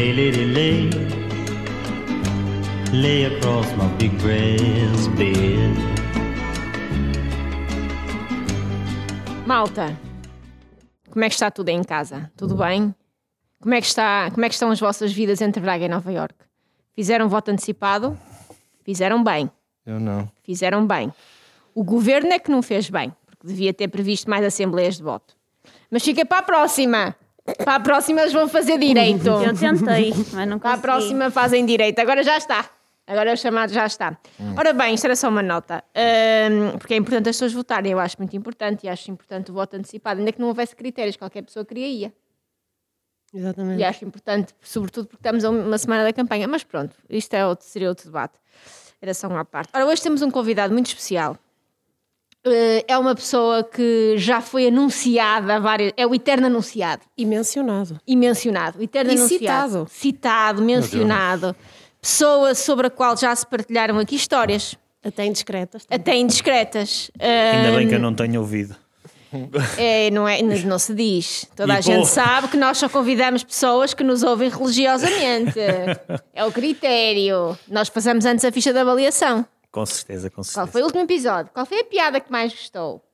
Lay, lady, lay. Lay across my big brass bed. Malta, como é que está tudo aí em casa? Tudo bem? Como é que, está, como é que estão as vossas vidas entre Braga e Nova York? Fizeram voto antecipado? Fizeram bem. Eu não. Fizeram bem. O governo é que não fez bem, porque devia ter previsto mais assembleias de voto. Mas fica para a próxima. Para a próxima eles vão fazer direito. Eu tentei, mas não Para a consegui. próxima fazem direito. Agora já está. Agora o chamado já está. Ora bem, isto era só uma nota. Ahm, porque é importante as pessoas votarem. Eu acho muito importante e acho importante o voto antecipado. Ainda que não houvesse critérios, qualquer pessoa queria ia. Exatamente. E acho importante, sobretudo porque estamos a uma semana da campanha. Mas pronto, isto é outro, seria outro debate. Era só uma parte. Ora, hoje temos um convidado muito especial. Eh, É uma pessoa que já foi anunciada, várias, é o eterno anunciado E mencionado. e mencionado. O eterno E anunciado. citado. Citado, mencionado. Pessoa sobre a qual já se partilharam aqui histórias, Até indiscretas. até indiscretas. Ainda bem que eu não tenho ouvido. é, não, é, não se diz. Toda E a gente sabe que nós só convidamos pessoas que nos ouvem religiosamente. é o critério. Nós fazemos antes a ficha de avaliação. Com certeza, com Qual certeza. foi o último episódio? Qual foi a piada que mais gostou?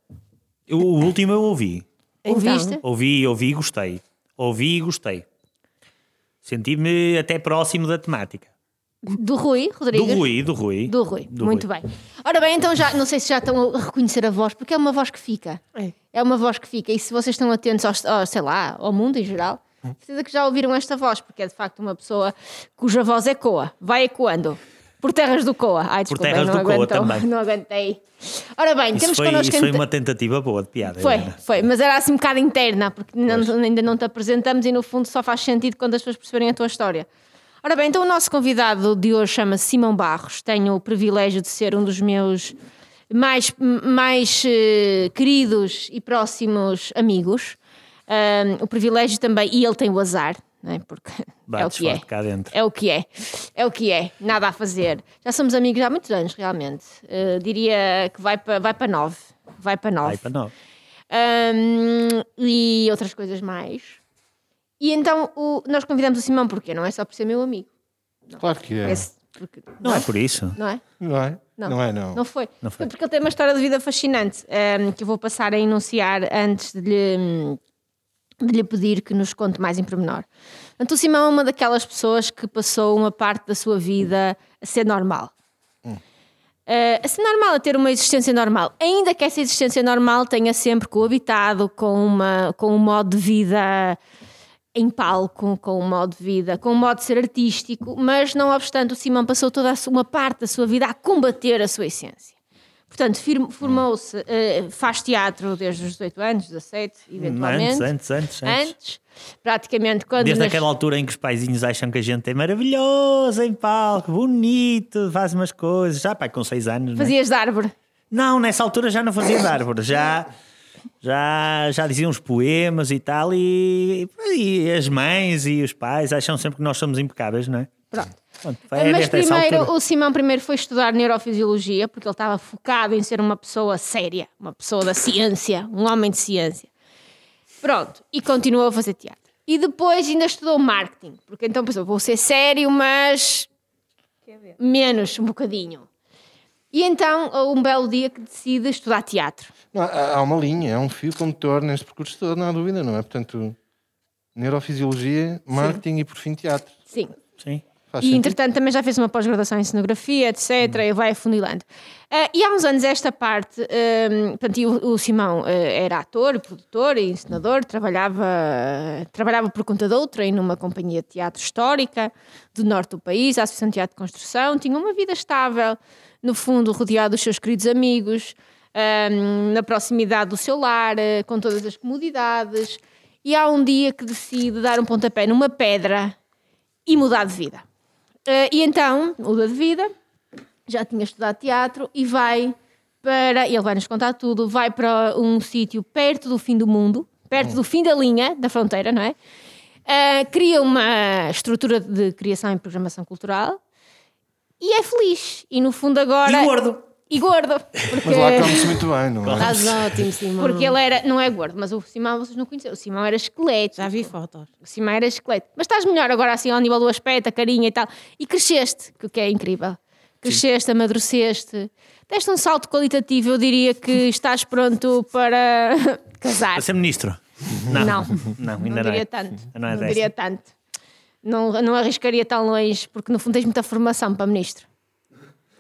Eu- o último eu ouvi. Ouviste? Ouvi, ouvi e gostei. Ouvi e gostei. Senti-me até próximo da temática. Do Rui, Do Rodrigues? Rui, do Rui. Do Rui, Do muito Rui. bem. Ora bem, então já, não sei se já estão a reconhecer a voz, porque é uma voz que fica. É. É uma voz que fica. E se vocês estão atentos ao, ao, sei lá, ao mundo em geral, certeza que já ouviram esta voz, porque é de facto uma pessoa cuja voz ecoa, vai ecoando. Por terras do Coa. Ai, desculpa, terras não do Coa aguentou, também. Não aguentei. Ora bem, Isso, temos foi, connosco isso foi uma tentativa boa de piada. Foi, foi, mas era assim um bocado interna, porque não- ainda não te apresentamos e no fundo só faz sentido quando as pessoas perceberem a tua história. Ora bem, então o nosso convidado de hoje chama-se Simão Barros. Tenho o privilégio de ser um dos meus mais, mais eh, queridos e próximos amigos. Ahm, o privilégio também, e ele tem o azar, não é? porque é o Bates que é. cá dentro. É o que é. É o que é. Nada a fazer. Já somos amigos há muitos anos, realmente. Eh, diria que vai para vai para nove. Vai para nove. Vai para nove. Ahm, e outras coisas mais. E então o- nós convidamos o Simão porque não é só por ser meu amigo. Claro que é. Esse- porque- Não é por isso. não é? Não é? Não. Não, é, não. Não foi. Não foi. porque ele tem uma história de vida fascinante ahm, que eu vou passar a enunciar antes de lhe, de lhe pedir que nos conte mais em pormenor. Portanto, o Simão é uma daquelas pessoas que passou uma parte da sua vida a ser normal. Uh, a ser normal, a ter uma existência normal, ainda que essa existência normal tenha sempre coabitado com, uma, com um modo de vida em palco, com um modo de vida, com um modo de ser artístico, mas não obstante, o Simão passou toda uma parte da sua vida a combater a sua essência. Portanto, formou-se, uh, faz teatro desde os 18 anos, 17, eventualmente. Antes, antes, antes, antes. Antes, praticamente quando. Desde nas- aquela altura em que os paizinhos acham que a gente é maravilhoso em palco, bonito, faz umas coisas. Já, pai, com seis anos. né? Fazias de árvore. Não, nessa altura já não fazia de árvore, já, já, já diziam uns poemas e tal, e, e as mães e os pais acham sempre que nós somos impecáveis, não é? Pronto. Pronto, é Mas primeiro, altura. o Simão primeiro foi estudar neurofisiologia, porque ele estava focado em ser uma pessoa séria, uma pessoa da ciência, um homem de ciência. Pronto, e continuou a fazer teatro. E depois ainda estudou marketing, porque então pensou, vou ser sério, mas menos um bocadinho. E então, um belo dia que decide estudar teatro. Não, há uma linha, há um fio condutor neste percurso todo, não há dúvida, não é? Portanto, neurofisiologia, marketing e por fim teatro. Sim. Sim. Faz E sentido. entretanto também já fez uma pós-graduação em cenografia, etc. E vai afunilando. Ah, e há uns anos esta parte, um, portanto, e o, o Simão ah, era ator, produtor e encenador, trabalhava, trabalhava por conta de outra em numa companhia de teatro histórica do norte do país, a Associação de Teatro de Construção, tinha uma vida estável, no fundo rodeado dos seus queridos amigos, ahm, na proximidade do seu lar, ah, com todas as comodidades. E há um dia que decide dar um pontapé numa pedra e mudar de vida. Eh, e então, muda de vida, já tinha estudado teatro e vai para, ele vai nos contar tudo, vai para um sítio perto do fim do mundo, perto do fim da linha, da fronteira, não é? Eh, cria uma estrutura de criação e programação cultural e é feliz. E no fundo agora... E gordo. E gordo. Porque, Mas lá come-se muito bem, não é? Estás ótimo, Simão. porque ele era, não é gordo, mas o Simão vocês não conheceram. O Simão era esqueleto. Já vi fotos. O Simão era esqueleto. Mas estás melhor agora, assim, ao nível do aspecto, a carinha e tal. E cresceste, que o que é incrível. Cresceste, amadureceste. Deste um salto qualitativo, eu diria que estás pronto para casar. Para ser ministro? Não, Não, não ainda não, diria é. tanto. Não Não, é desta. diria tanto. Não, não arriscaria tão longe, porque no fundo tens muita formação para ministro.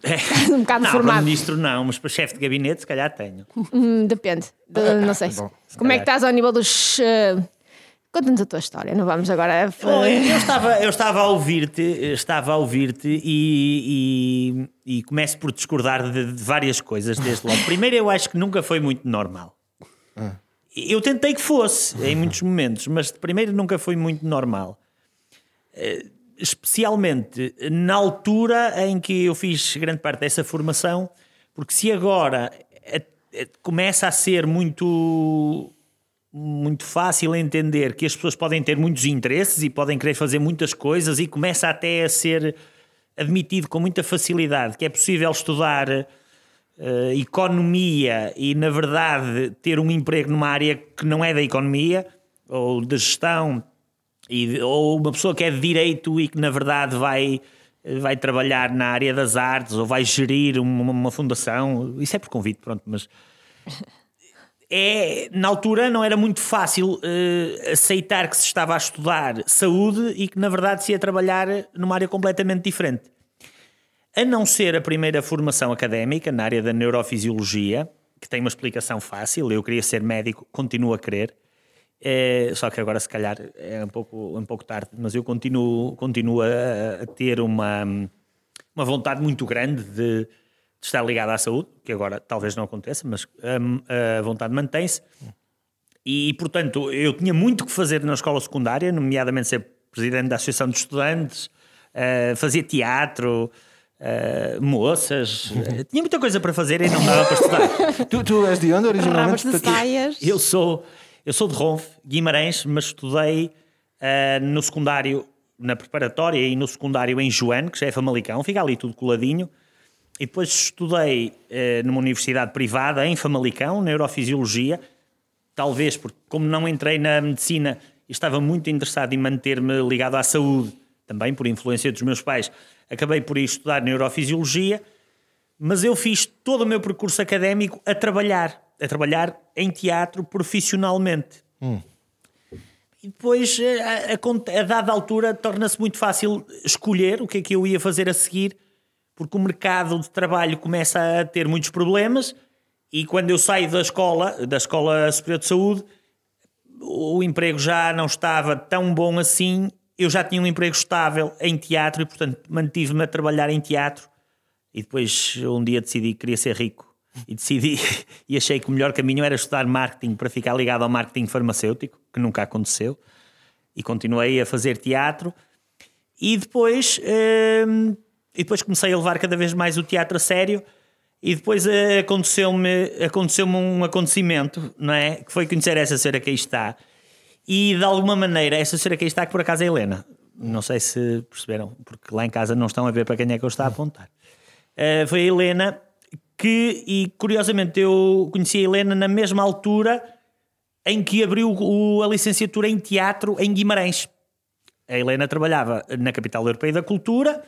Estás um bocado Não, para formado. ministro não, mas para chefe de gabinete se calhar tenho. Hum, depende. De- não sei. Bom, Como é que calhar. estás ao nível dos. eh, Conta-nos a tua história, não vamos agora. Eu, eu estava, eu estava a ouvir-te, estava a ouvir-te e, e, e começo por discordar de, de várias coisas desde logo. Primeiro, eu acho que nunca foi muito normal. Eu tentei que fosse em muitos momentos, mas de primeiro nunca foi muito normal. Especialmente na altura em que eu fiz grande parte dessa formação, porque se agora eh, eh, começa a ser muito muito fácil entender que as pessoas podem ter muitos interesses e podem querer fazer muitas coisas e começa até a ser admitido com muita facilidade que é possível estudar eh, economia e, na verdade, ter um emprego numa área que não é da economia ou da gestão, e, ou uma pessoa que é de direito e que, na verdade, vai, vai trabalhar na área das artes ou vai gerir uma, uma fundação. Isso é por convite, pronto, mas é, na altura não era muito fácil eh, aceitar que se estava a estudar saúde e que na verdade se ia trabalhar numa área completamente diferente. A não ser a primeira formação académica na área da neurofisiologia, que tem uma explicação fácil, eu queria ser médico, continuo a querer, eh, só que agora se calhar é um pouco, um pouco tarde, mas eu continuo, continuo a, a ter uma, uma vontade muito grande de, de estar ligado à saúde, que agora talvez não aconteça, mas hum, a vontade mantém-se. E, portanto, eu tinha muito que fazer na escola secundária, nomeadamente ser presidente da Associação de Estudantes, eh, fazia teatro, eh, moças, eh, tinha muita coisa para fazer e não dava para estudar. Tu, tu és de onde originalmente? saias. Eu sou, eu sou de Ronfe, Guimarães, mas estudei eh, no secundário, na preparatória e no secundário em Joane, que já é Famalicão, fica ali tudo coladinho. E depois estudei eh, numa universidade privada em Famalicão, Neurofisiologia, talvez porque, como não entrei na medicina estava muito interessado em manter-me ligado à saúde, também por influência dos meus pais, acabei por ir estudar Neurofisiologia, mas eu fiz todo o meu percurso académico a trabalhar, a trabalhar em teatro profissionalmente. E depois, eh, a, a a dada altura, torna-se muito fácil escolher o que é que eu ia fazer a seguir, porque o mercado de trabalho começa a ter muitos problemas. E quando eu saio da escola, da Escola Superior de Saúde, o emprego já não estava tão bom assim. Eu já tinha um emprego estável em teatro e, portanto, mantive-me a trabalhar em teatro. E depois, um dia, decidi que queria ser rico. E decidi, e achei que o melhor caminho era estudar marketing para ficar ligado ao marketing farmacêutico, que nunca aconteceu. E continuei a fazer teatro. E depois, hum, e depois comecei a levar cada vez mais o teatro a sério. E depois aconteceu-me aconteceu um acontecimento, não é? Que foi conhecer essa senhora que aí está. E de alguma maneira, essa senhora que aí está, que por acaso é Helena. Não sei se perceberam, porque lá em casa não estão a ver para quem é que eu estou a apontar. Eh, foi a Helena que, e curiosamente, eu conheci a Helena na mesma altura em que abriu o- a licenciatura em teatro em Guimarães. A Helena trabalhava na Capital Europeia da Cultura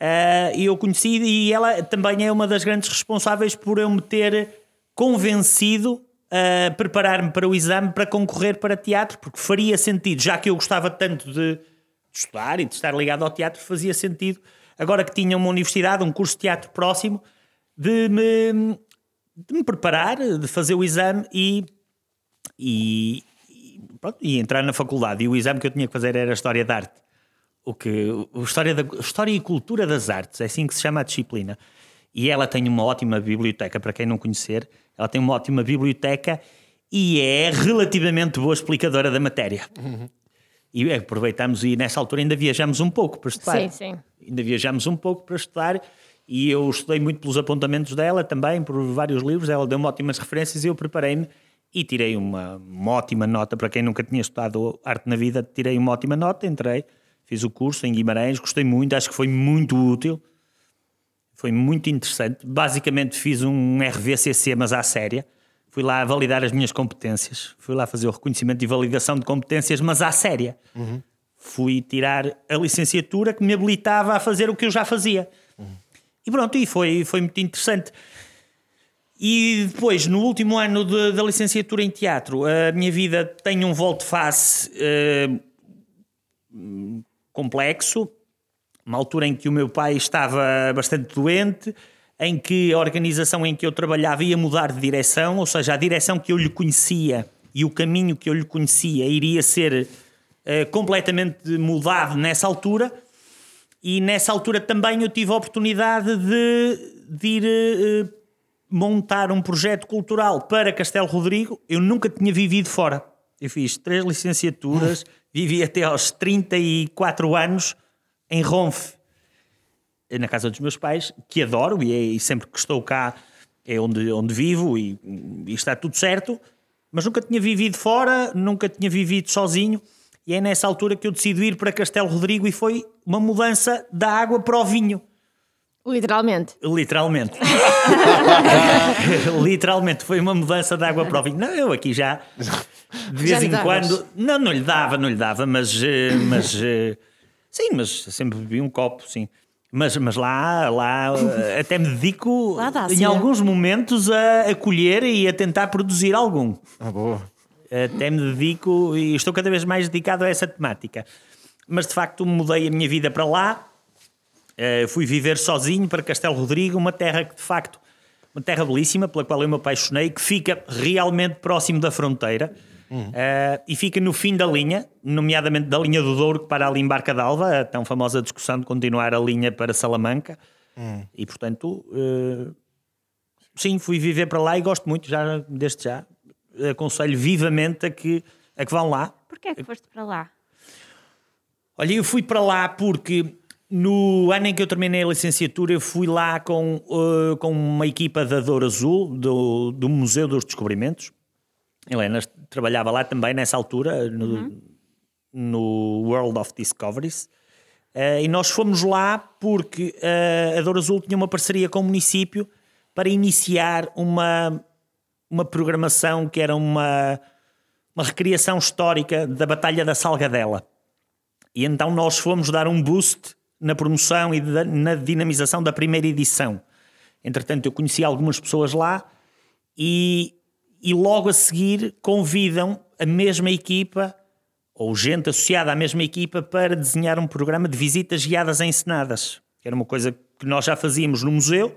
eh, e eu conheci, e ela também é uma das grandes responsáveis por eu me ter convencido a preparar-me para o exame para concorrer para teatro, porque faria sentido, já que eu gostava tanto de, de estudar e de estar ligado ao teatro, fazia sentido, agora que tinha uma universidade, um curso de teatro próximo, de me, de me preparar, de fazer o exame e e, e, pronto, e entrar na faculdade. E o exame que eu tinha que fazer era História da Arte. O que, o história, da, história e Cultura das Artes, é assim que se chama a disciplina. E ela tem uma ótima biblioteca, para quem não conhecer, ela tem uma ótima biblioteca e é relativamente boa explicadora da matéria. E aproveitamos e nessa altura ainda viajamos um pouco para estudar. Sim, sim. Ainda viajamos um pouco para estudar e eu estudei muito pelos apontamentos dela também, por vários livros. Ela deu-me ótimas referências e eu preparei-me e tirei uma, uma ótima nota. Para quem nunca tinha estudado arte na vida, tirei uma ótima nota, entrei, fiz o curso em Guimarães, gostei muito, acho que foi muito útil. Foi muito interessante. Basicamente fiz um RVCC, mas à séria. Fui lá validar as minhas competências. Fui lá fazer o reconhecimento e validação de competências, mas à séria. Fui tirar a licenciatura que me habilitava a fazer o que eu já fazia. E pronto, e foi, foi muito interessante. E depois, no último ano de- da licenciatura em teatro, a minha vida tem um volte-face eh, complexo. Uma altura em que o meu pai estava bastante doente, em que a organização em que eu trabalhava ia mudar de direção, ou seja, a direção que eu lhe conhecia e o caminho que eu lhe conhecia iria ser eh, completamente mudado nessa altura. E nessa altura também eu tive a oportunidade de, de ir eh, montar um projeto cultural para Castelo Rodrigo. Eu nunca tinha vivido fora. Eu fiz três licenciaturas, vivi até aos 34 anos em Ronfe, na casa dos meus pais, que adoro e, é- e sempre que estou cá é onde, onde vivo e, e está tudo certo, mas nunca tinha vivido fora, nunca tinha vivido sozinho. E é nessa altura que eu decido ir para Castelo Rodrigo e foi uma mudança da água para o vinho. Literalmente. Literalmente. Literalmente foi uma mudança de água para o vinho. Não, eu aqui já de Já vez lhe em quando. Não, não lhe dava, não lhe dava, mas. eh, mas eh, sim, mas sempre bebi um copo, sim. Mas, mas lá, lá eh, até me dedico Lá dá, em sim, é. alguns momentos a, a colher e a tentar produzir algum. Ah, boa. Até me dedico e estou cada vez mais dedicado a essa temática. Mas de facto mudei a minha vida para lá. Eh, fui viver sozinho para Castelo Rodrigo, uma terra que de facto, uma terra belíssima pela qual eu me apaixonei, que fica realmente próximo da fronteira Eh, e fica no fim da linha, nomeadamente da linha do Douro que para ali em Barca d'Alva, a tão famosa discussão de continuar a linha para Salamanca. E portanto, eh, sim, fui viver para lá e gosto muito, já desde já. Aconselho vivamente a que, a que vão lá. Porquê é que foste para lá? Olha, eu fui para lá porque no ano em que eu terminei a licenciatura, eu fui lá com, eh, com uma equipa da Douro Azul, do, do Museu dos Descobrimentos. Helena trabalhava lá também nessa altura, no, no World of Discoveries. Eh, e nós fomos lá porque eh, a Douro Azul tinha uma parceria com o município para iniciar uma, uma programação que era uma, uma recriação histórica da Batalha da Salgadela. E então nós fomos dar um boost na promoção e na dinamização da primeira edição. Entretanto, eu conheci algumas pessoas lá e, e logo a seguir convidam a mesma equipa ou gente associada à mesma equipa para desenhar um programa de visitas guiadas a encenadas. Que era uma coisa que nós já fazíamos no museu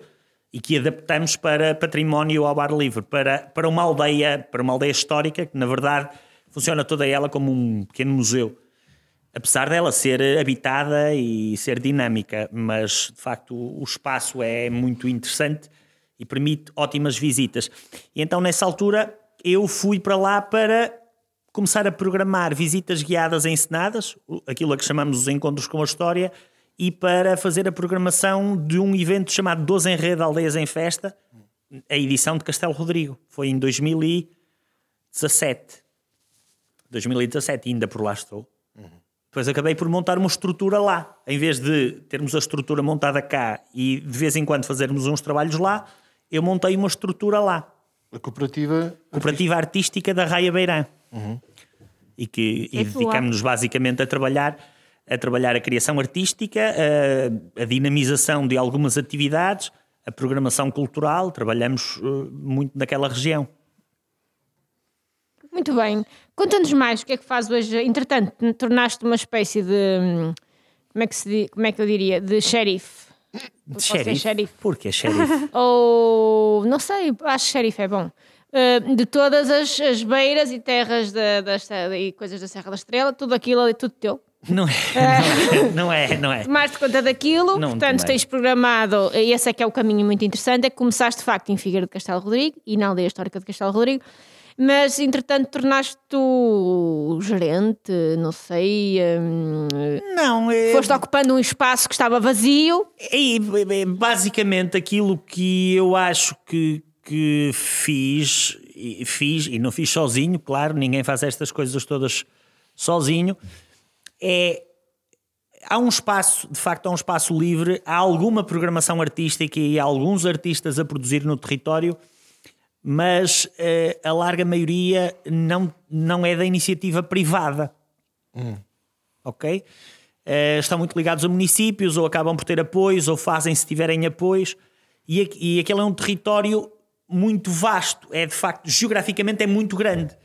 e que adaptamos para património ao ar livre, para, para uma aldeia, para uma aldeia histórica, que na verdade funciona toda ela como um pequeno museu apesar dela ser habitada e ser dinâmica, mas de facto o espaço é muito interessante e permite ótimas visitas. E então nessa altura eu fui para lá para começar a programar visitas guiadas encenadas, aquilo a que chamamos os encontros com a história, e para fazer a programação de um evento chamado 12 em Rede Aldeias em Festa, a edição de Castelo Rodrigo. Foi em 2017. 2017, ainda por lá estou. Depois acabei por montar uma estrutura lá. Em vez de termos a estrutura montada cá e de vez em quando fazermos uns trabalhos lá, eu montei uma estrutura lá. A cooperativa. Cooperativa Artística da Raia Beirã. E que e É tua. dedicamos-nos basicamente a trabalhar, a trabalhar a criação artística, a, a dinamização de algumas atividades, a programação cultural. Trabalhamos eh, muito naquela região. Muito bem. Conta-nos mais o que é que faz hoje. Entretanto, tornaste uma espécie de. Como é que, se como é que eu diria? De xerife. Posso ser Xerife. xerife. Porquê xerife? Ou. Não sei, acho que xerife é bom. Uh, de todas as, as beiras e terras da, da, Serra- e coisas da Serra da Estrela, tudo aquilo ali, tudo teu. Não é, não é, não é. Tomaste conta daquilo, Não portanto tens programado, e esse é que é o caminho muito interessante, é que começaste de facto em Figueira de Castelo Rodrigo e na aldeia histórica de Castelo Rodrigo, mas entretanto tornaste o gerente, não sei, hum, Não, é, foste ocupando um espaço que estava vazio. É, é, é basicamente aquilo que eu acho que, que fiz, e fiz, e não fiz sozinho, claro, ninguém faz estas coisas todas sozinho, é há um espaço, de facto, há um espaço livre, há alguma programação artística e há alguns artistas a produzir no território, mas eh, a larga maioria não, não é da iniciativa privada. Ok? Eh, estão muito ligados a municípios, ou acabam por ter apoios, ou fazem se tiverem apoios, e, e aquele é um território muito vasto, é de facto, geograficamente é muito grande.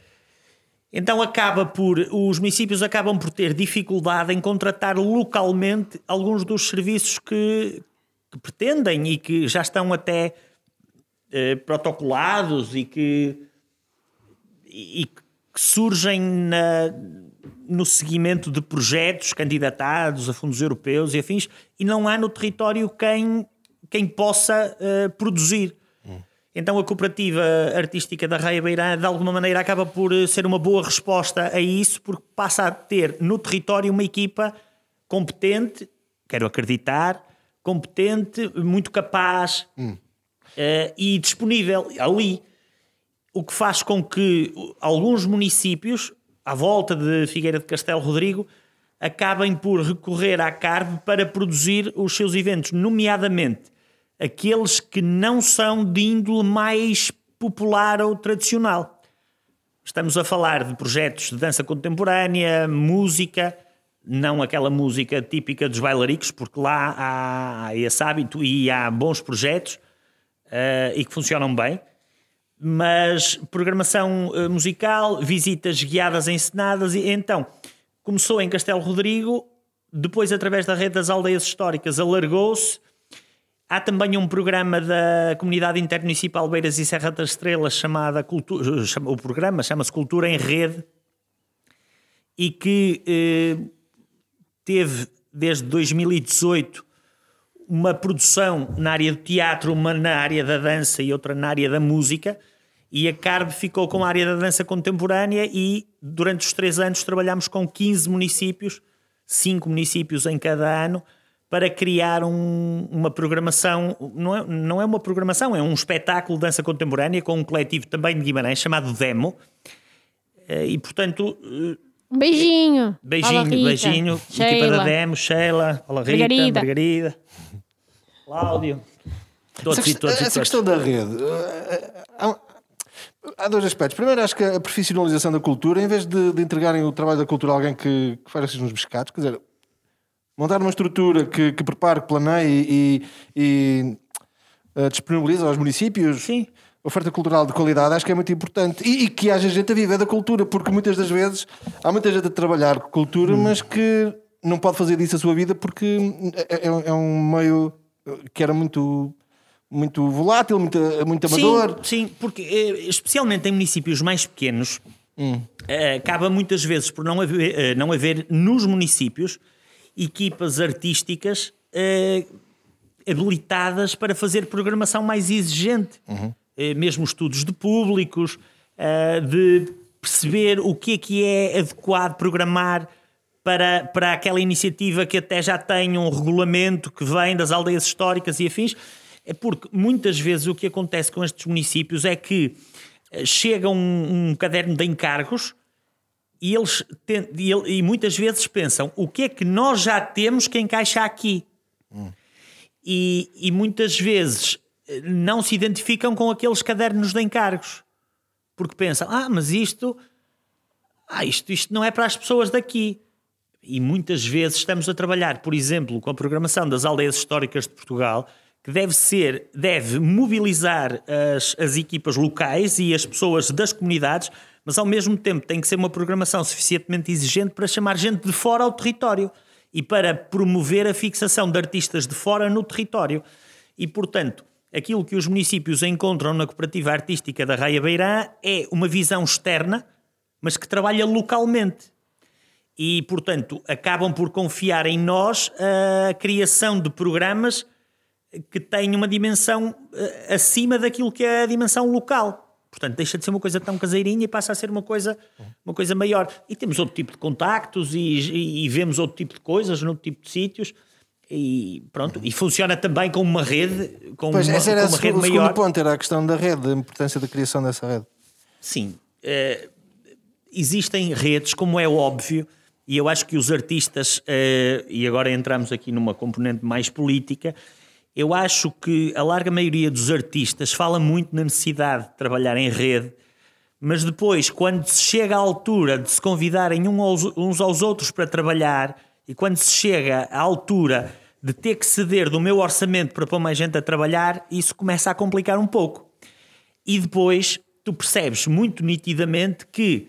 Então acaba por os municípios acabam por ter dificuldade em contratar localmente alguns dos serviços que, que pretendem e que já estão até eh, protocolados e que, e, que surgem na- no seguimento de projetos candidatados a fundos europeus e afins e não há no território quem, quem possa eh, produzir. Então a cooperativa artística da Raia Beirã de alguma maneira acaba por eh, ser uma boa resposta a isso porque passa a ter no território uma equipa competente, quero acreditar, competente, muito capaz eh, e disponível ali. O que faz com que alguns municípios, à volta de Figueira de Castelo Rodrigo, acabem por recorrer à CARB para produzir os seus eventos, nomeadamente aqueles que não são de índole mais popular ou tradicional. Estamos a falar de projetos de dança contemporânea, música, não aquela música típica dos bailaricos, porque lá há, esse hábito e há bons projetos eh, e que funcionam bem. Mas programação eh, musical, visitas guiadas encenadas, e então começou em Castelo Rodrigo, depois, através da rede das aldeias históricas, alargou-se. Há também um programa da Comunidade Intermunicipal Beiras e Serra das Estrelas chamada o programa chama-se Cultura em Rede e que eh, teve desde 2018 uma produção na área do teatro, uma na área da dança e outra na área da música. E a CARB ficou com a área da dança contemporânea e durante os três anos trabalhámos com 15 municípios, cinco municípios em cada ano, para criar um- uma programação, não é, não é uma programação, é um espetáculo de dança contemporânea com um coletivo também de Guimarães chamado Demo. Eh, E portanto, eh, Um beijinho. Beijinho, Rita. beijinho. Equipa Sheila. da Demo, Sheila, Fala Rita, Margarida. Margarida, Cláudio. Todos Essa, e todos e essa todos. questão da rede. eh, Há, há dois aspectos. Primeiro, acho que a profissionalização da cultura, em vez de, de entregarem o trabalho da cultura a alguém que, que faz assim uns pescados, quer dizer, montar uma estrutura que, que prepare, que planeie e, e, eh, disponibiliza aos municípios Sim. oferta cultural de qualidade, acho que é muito importante. E, e que haja gente a viver da cultura, porque muitas das vezes há muita gente a trabalhar com cultura, Hum. mas que não pode fazer disso a sua vida porque é, é- é um meio que era muito, muito volátil, muito, muito amador. Sim, sim, porque eh, especialmente em municípios mais pequenos, Hum. eh, acaba muitas vezes por não haver, não haver nos municípios equipas artísticas eh, habilitadas para fazer programação mais exigente. Uhum. Eh, mesmo estudos de públicos, eh, de perceber o que é que é adequado programar para, para aquela iniciativa que até já tem um regulamento que vem das aldeias históricas e afins. É porque muitas vezes o que acontece com estes municípios é que chega um, um caderno de encargos e eles e, ele- e muitas vezes pensam o que é que nós já temos que encaixa aqui? E, e muitas vezes eh, não se identificam com aqueles cadernos de encargos. Porque pensam ah mas isto ah isto isto não é para as pessoas daqui. E muitas vezes estamos a trabalhar, por exemplo, com a programação das aldeias históricas de Portugal, que deve ser, deve mobilizar as, as equipas locais e as pessoas das comunidades, mas ao mesmo tempo tem que ser uma programação suficientemente exigente para chamar gente de fora ao território e para promover a fixação de artistas de fora no território. E, portanto, aquilo que os municípios encontram na cooperativa artística da Raia Beirã é uma visão externa, mas que trabalha localmente e, portanto, acabam por confiar em nós a criação de programas que têm uma dimensão eh, acima daquilo que é a dimensão local. Portanto, deixa de ser uma coisa tão caseirinha e passa a ser uma coisa, uma coisa maior. E temos outro tipo de contactos e, e- vemos outro tipo de coisas noutro tipo de sítios. E pronto, e funciona também com uma rede, com Pois, uma, esse era com uma o rede segundo maior. ponto, era a questão da rede, a importância da criação dessa rede. Sim. eh, existem redes, como é óbvio, E eu acho que os artistas, eh, e agora entramos aqui numa componente mais política, eu acho que a larga maioria dos artistas fala muito na necessidade de trabalhar em rede, mas depois, quando se chega à altura de se convidarem uns aos outros para trabalhar, e quando se chega à altura de ter que ceder do meu orçamento para pôr mais gente a trabalhar, isso começa a complicar um pouco. E depois tu percebes muito nitidamente que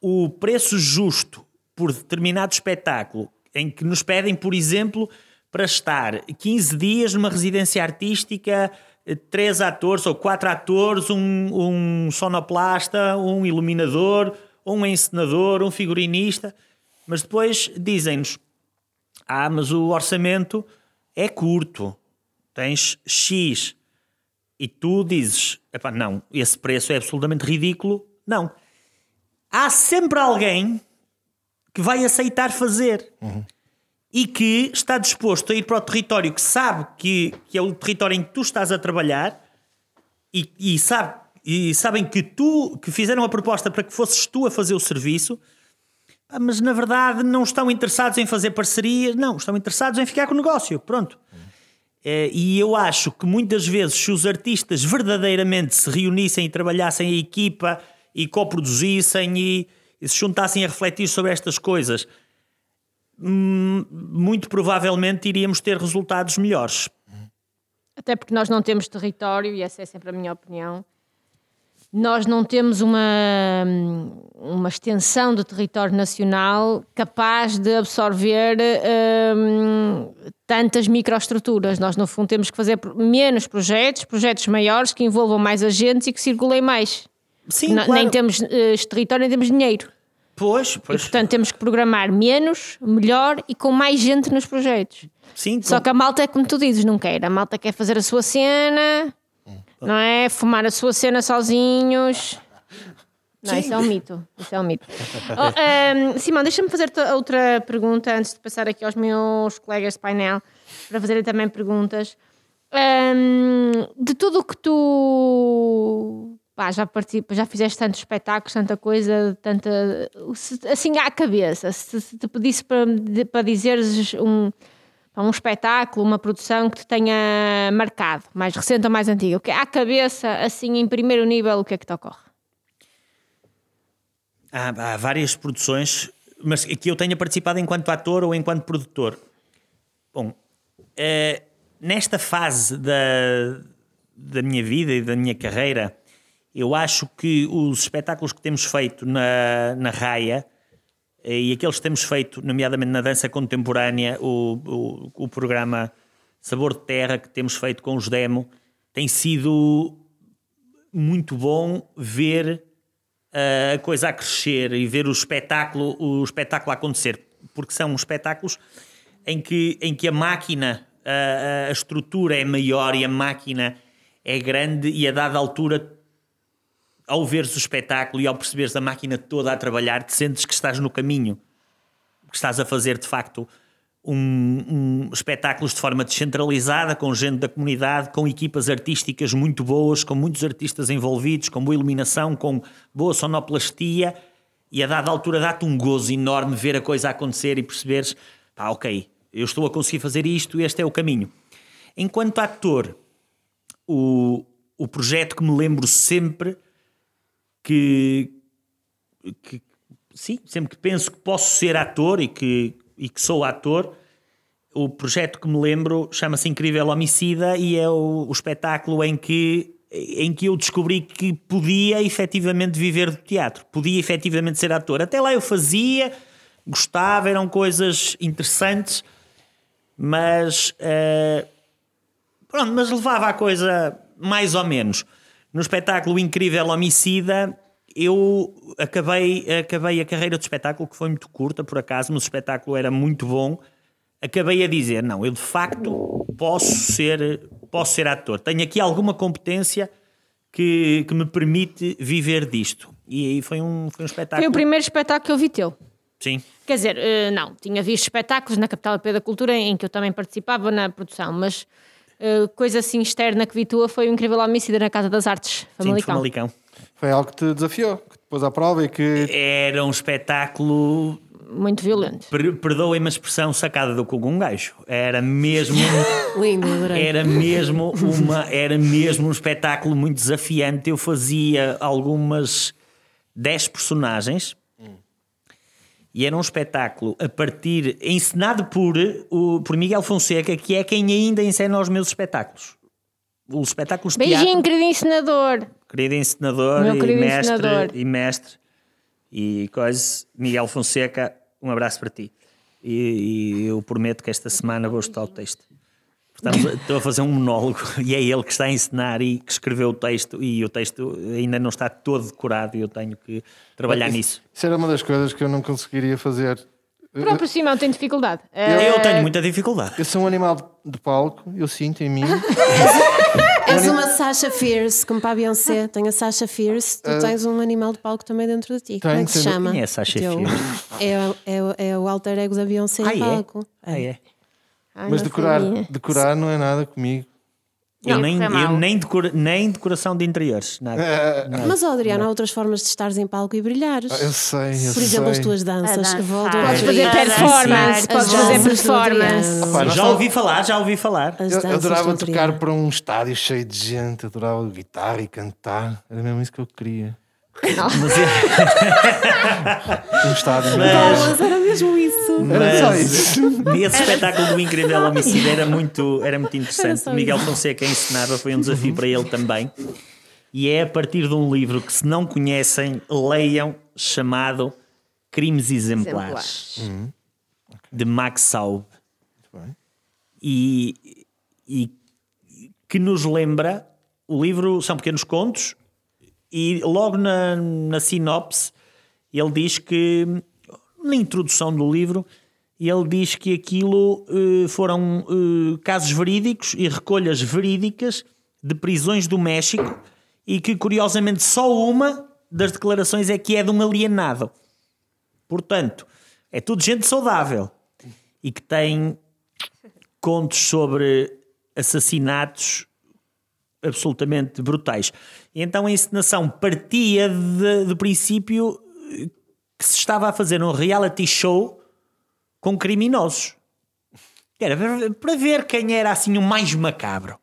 o preço justo por determinado espetáculo, em que nos pedem, por exemplo, para estar 15 dias numa residência artística, eh, três atores ou quatro atores, um, um sonoplasta, um iluminador, um encenador, um figurinista, mas depois dizem-nos: ah, mas o orçamento é curto, tens X. E tu dizes: "Epá, não, esse preço é absolutamente ridículo. Não. Há sempre alguém que vai aceitar fazer e que está disposto a ir para o território que sabe que, que é o território em que tu estás a trabalhar e, e sabe, e sabem que tu que fizeram a proposta para que fosses tu a fazer o serviço, mas na verdade não estão interessados em fazer parcerias, não, estão interessados em ficar com o negócio. Pronto. Eh, E eu acho que muitas vezes, se os artistas verdadeiramente se reunissem e trabalhassem em equipa e coproduzissem e, e se juntassem a refletir sobre estas coisas, muito provavelmente iríamos ter resultados melhores. Até porque nós não temos território, e essa é sempre a minha opinião. Nós não temos uma, uma extensão do território nacional capaz de absorver hum, tantas microestruturas. Nós, no fundo, temos que fazer menos projetos, projetos maiores que envolvam mais agentes e que circulem mais. Sim, claro. Nem temos eh, território, nem temos dinheiro. Pois, E, pois. portanto, temos que programar menos, melhor e com mais gente nos projetos. sim, Só com- que a malta é como tu dizes, não quer. A malta quer fazer a sua cena, não é? Fumar a sua cena sozinhos. Não, Sim. isso é um mito. Isso é um mito. Oh, ehm, Simão, deixa-me fazer-te outra pergunta antes de passar aqui aos meus colegas de painel para fazerem também perguntas. Ehm, de tudo o que tu pá, já, já fizeste tantos espetáculos, tanta coisa, tanta. assim à cabeça, se, se te pedisse para, para dizeres um, um espetáculo, uma produção que te tenha marcado, mais recente ou mais antiga, o que é à cabeça, assim em primeiro nível, o que é que te ocorre? Há, há várias produções, mas que eu tenha participado enquanto ator ou enquanto produtor. Bom, eh, nesta fase da, da minha vida e da minha carreira, eu acho que os espetáculos que temos feito na, na Raia eh, e aqueles que temos feito, nomeadamente na dança contemporânea, o, o, o programa Sabor de Terra que temos feito com os Demo, tem sido muito bom ver uh, a coisa a crescer e ver o espetáculo, o espetáculo a acontecer, porque são espetáculos em que, em que a máquina, a- a estrutura é maior e a máquina é grande e a dada altura, ao veres o espetáculo e ao perceberes a máquina toda a trabalhar, te sentes que estás no caminho, que estás a fazer de facto um, um espetáculos de forma descentralizada, com gente da comunidade, com equipas artísticas muito boas, com muitos artistas envolvidos, com boa iluminação, com boa sonoplastia, e a dada altura dá-te um gozo enorme ver a coisa acontecer e perceberes, pá, ok, eu estou a conseguir fazer isto, este é o caminho. Enquanto ator, o, o projeto que me lembro sempre que, que sim, sempre que penso que posso ser ator e que, e que sou ator, o projeto que me lembro chama-se Incrível Homicida e é o, o espetáculo em que, em que eu descobri que podia efetivamente viver do teatro, podia efetivamente ser ator. Até lá eu fazia, gostava, eram coisas interessantes, mas, eh, pronto, mas levava a coisa mais ou menos. No espetáculo Incrível Homicida, eu acabei, acabei a carreira de espetáculo, que foi muito curta, por acaso, mas o espetáculo era muito bom. Acabei a dizer: não, eu de facto posso ser, posso ser ator. Tenho aqui alguma competência que, que me permite viver disto. E aí foi um, foi um espetáculo. Foi o primeiro espetáculo que eu vi teu. Sim. Quer dizer, eh, não, tinha visto espetáculos na Capital Europeia da Cultura em que eu também participava na produção, mas eh, coisa assim externa que vi tua foi o Incrível Homicida na Casa das Artes, Sim, de Famalicão. Famalicão. Foi algo que te desafiou, que te pôs à prova e que Era um espetáculo muito violento. Per- Perdoem-me a expressão sacada do cu um gajo. Era mesmo. Lindo, adorei. Era mesmo, uma, era mesmo um espetáculo muito desafiante. Eu fazia algumas 10 personagens e era um espetáculo a partir encenado por, o, por Miguel Fonseca, que é quem ainda encena os meus espetáculos. Os espetáculos Beijinho, teatro. querido ensinador. Querido encenador Meu e querido mestre encenador. e mestre e coisa, Miguel Fonseca, um abraço para ti. E, e eu prometo que esta semana vou estudar o texto. Estamos a- estou a fazer um monólogo e é ele que está a ensinar e que escreveu o texto e o texto ainda não está todo decorado e eu tenho que trabalhar nisso. Isso era uma das coisas que eu não conseguiria fazer. O próprio Simão tem dificuldade. Eh, Eu tenho muita dificuldade. Eu sou um animal de- palco, eu sinto em mim. És uma Sasha Fierce, como para a Beyoncé. Tem a Sasha Fierce, tu tens um animal de palco também dentro de ti. Como é Tenho, que se tenho. chama? Quem é Sasha Fierce? É, o- é, é o alter ego da Beyoncé Ah, em é? palco. Ah, é? Ai, Mas decorar, sabia. decorar não é nada comigo. Eu, Não, nem, foi eu nem, decora- nem decoração de interiores. Nada. nada. Mas, ó, Adriano, há outras formas de estares em palco e brilhares. Ah, Eu sei, eu Por exemplo, sei. as tuas danças. A dançar. Volto Podes fazer performance, podes fazer performance. Nós já ouvi falar, já ouvi falar. Eu, eu adorava do tocar para um estádio cheio de gente, adorava guitarra e cantar. Era mesmo isso que eu queria. Mas, Um estádio. Bolas, era mesmo isso. Era só Mas- isso. Esse espetáculo do Incrível Homicídio era muito, era muito Era interessante. O Miguel Fonseca ensinava, foi um desafio para ele também. E é a partir de um livro que, se não conhecem, leiam, chamado Crimes Exemplares, de Max Saub. bem. E, e que nos lembra, o livro são pequenos contos, e logo na, na sinopse ele diz que, na introdução do livro, ele diz que aquilo eh, foram eh, casos verídicos e recolhas verídicas de prisões do México e que, curiosamente, só uma das declarações é que é de um alienado. Portanto, é tudo gente saudável e que tem contos sobre assassinatos absolutamente brutais. Então a encenação partia de- do princípio que se estava a fazer um reality show com criminosos. Era para- para ver quem era assim o mais macabro.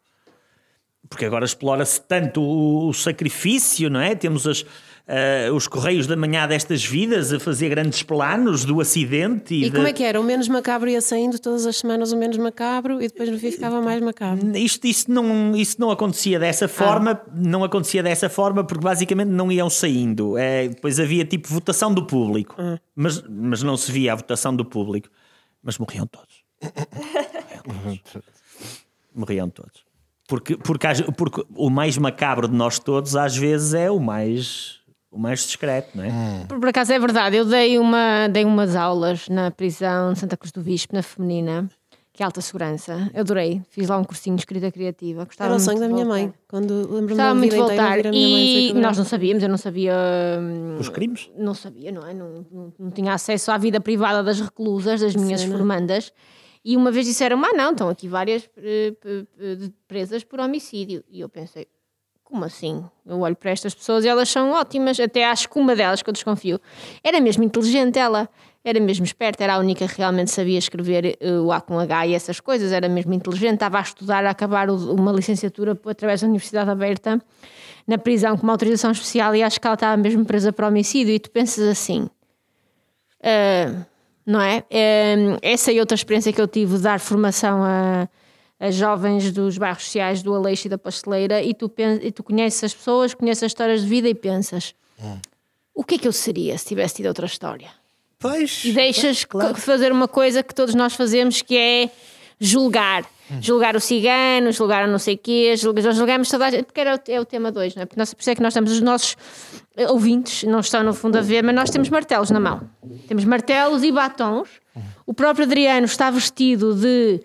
Porque agora explora-se tanto o, o sacrifício, não é? Temos as, eh, os correios da manhã destas vidas a fazer grandes planos do acidente. E, E da- como é que era? O menos macabro ia saindo todas as semanas, o menos macabro, e depois no fim ficava mais macabro. Isto, isto, não, isto não acontecia dessa forma, não acontecia dessa forma porque basicamente não iam saindo. É, depois havia tipo votação do público, mas, mas não se via a votação do público. Mas morriam todos. Morriam todos. Morriam todos. Porque, porque, porque o mais macabro de nós todos às vezes é o mais, o mais discreto, não é? Por, por acaso é verdade, eu dei, uma, dei umas aulas na prisão de Santa Cruz do Bispo, na feminina, que é alta segurança. Eu adorei, fiz lá um cursinho de escrita criativa. Gostava Era o sonho da minha voltar. mãe. Quando lembro-me Gostava muito de voltar. a minha mãe dizer E nós não sabíamos, eu não sabia. hum, Os crimes? Não sabia, não é? Não, não, não tinha acesso à vida privada das reclusas, das minhas Cena. formandas. E uma vez disseram: Ah, não, estão aqui várias eh, presas por homicídio. E eu pensei: Como assim? Eu olho para estas pessoas e elas são ótimas. Até acho que uma delas, que eu desconfio, era mesmo inteligente. Ela era mesmo esperta, era a única que realmente sabia escrever eh, o A com H e essas coisas. Era mesmo inteligente, estava a estudar, a acabar uma licenciatura através da Universidade Aberta na prisão com uma autorização especial e acho que ela estava mesmo presa por homicídio. E tu pensas assim. ah, não é? Ah, essa e outra experiência que eu tive de dar formação a jovens dos bairros sociais do Aleixo e da Pasteleira e tu, e tu conheces as pessoas, conheces as histórias de vida e pensas o que é que eu seria se tivesse tido outra história? Pois. E deixas de fazer uma coisa que todos nós fazemos que é julgar. Julgar o cigano, julgar a não sei o quê, julgar, nós julgamos toda a gente, porque era o, é o tema 2, não é? Porque nós, por isso é que nós temos os nossos eh, ouvintes, não estão no fundo a ver, mas nós temos martelos na mão. Temos martelos e batons. O próprio Adriano está vestido de.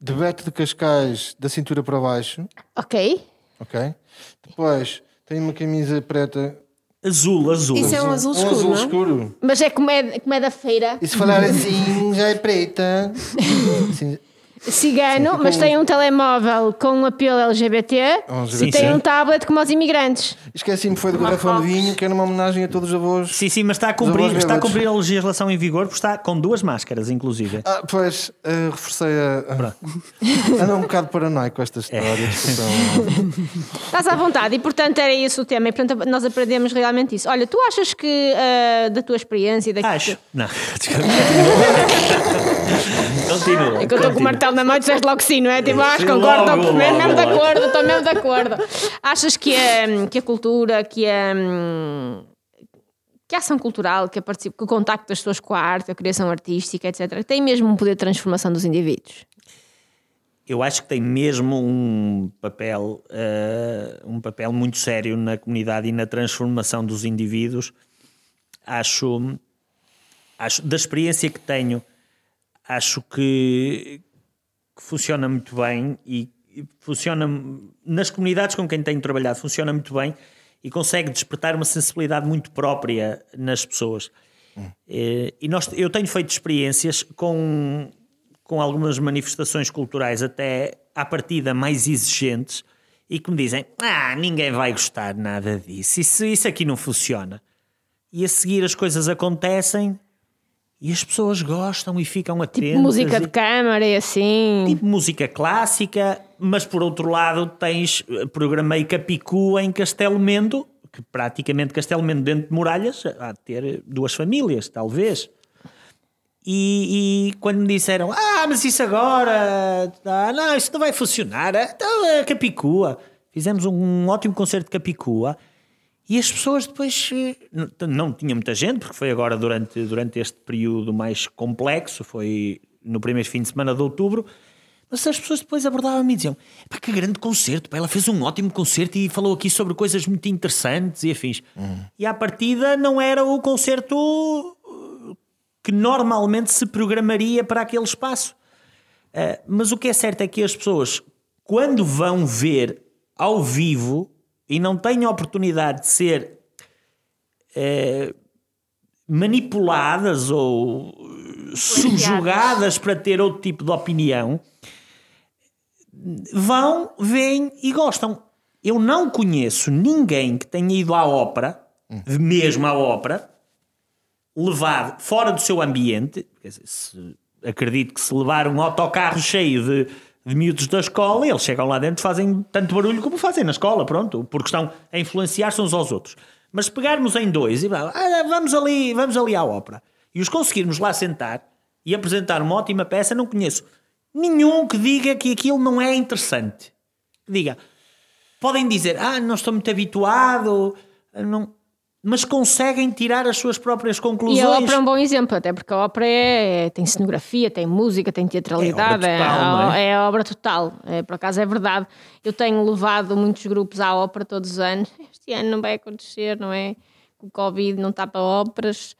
De Beto de Cascais, da cintura para baixo, Ok. ok? Depois tem uma camisa preta. Azul, azul. Isso é um azul um escuro, azul não é? escuro. Mas é como é, como é da feira. E se falar assim, já é preta. Assim, cigano, mas tem um telemóvel com um apelo LGBT Um e tem sim. um tablet como os imigrantes. Esqueci-me, foi do garrafão de vinho, que era uma homenagem a todos os avós. Sim, sim, mas está a cumprir, está a cumprir a legislação em vigor porque está com duas máscaras, inclusive. Ah, pois, eh, reforcei a. Ando um bocado paranoico com esta história. desculpa. Estás à vontade e, portanto, era esse o tema. E, portanto, nós aprendemos realmente isso. Olha, tu achas que ah, da tua experiência... Da Acho. Não. Continua. É que eu estou com o martelo na mão e disseste logo sim, não é? Tipo, acho que concordo, estou mesmo logo, de acordo, estou mesmo de acordo. Achas que a, que a cultura, que a, que a ação cultural, que, a participa, que o contacto das pessoas com a arte, a criação artística, etc., tem mesmo um poder de transformação dos indivíduos? Eu acho que tem mesmo um papel, eh, um papel muito sério na comunidade e na transformação dos indivíduos. Acho, acho da experiência que tenho, acho que, que funciona muito bem e funciona nas comunidades com quem tenho trabalhado, funciona muito bem e consegue despertar uma sensibilidade muito própria nas pessoas. Eh, E nós, eu tenho feito experiências com, com algumas manifestações culturais, até à partida mais exigentes, e que me dizem: Ah, ninguém vai gostar nada disso, isso, isso aqui não funciona. E a seguir as coisas acontecem e as pessoas gostam e ficam atentas. Tipo música de câmara e assim. tipo música clássica, mas por outro lado tens eh, programei Capicua em Castelo Mendo, que praticamente Castelo Mendo dentro de muralhas há de ter duas famílias, talvez. E, e quando me disseram, ah, mas isso agora, ah, não, isso não vai funcionar, então é Capicua. Fizemos um ótimo concerto de Capicua e as pessoas depois eh, não, não tinha muita gente, porque foi agora durante, durante este período mais complexo, foi no primeiro fim de semana de outubro, mas as pessoas depois abordavam-me e diziam: pá, que grande concerto, pá, ela fez um ótimo concerto e falou aqui sobre coisas muito interessantes e afins. E à partida não era o concerto uh, que normalmente se programaria para aquele espaço. Uh, mas o que é certo é que as pessoas, quando vão ver ao vivo e não têm a oportunidade de ser eh, manipuladas ou subjugadas para ter outro tipo de opinião, vão, veem e gostam. Eu não conheço ninguém que tenha ido à ópera, mesmo à ópera, levado fora do seu ambiente, acredito que se levar um autocarro cheio de, de miúdos da escola, eles chegam lá dentro fazem tanto barulho como fazem na escola, pronto, porque estão a influenciar-se uns aos outros. Mas se pegarmos em dois e "Ah, vamos ali, vamos ali à ópera, e os conseguirmos lá sentar e apresentar uma ótima peça, não conheço nenhum que diga que aquilo não é interessante. Diga, podem dizer, ah, não estou muito habituado, não... mas conseguem tirar as suas próprias E conclusões. a ópera é um bom exemplo, até porque a ópera é- é- tem cenografia, tem música, tem teatralidade, É obra total, é? é a obra total. É, por acaso é verdade. Eu tenho levado muitos grupos à ópera todos os anos. Este ano não vai acontecer, não é? O Covid não está para óperas.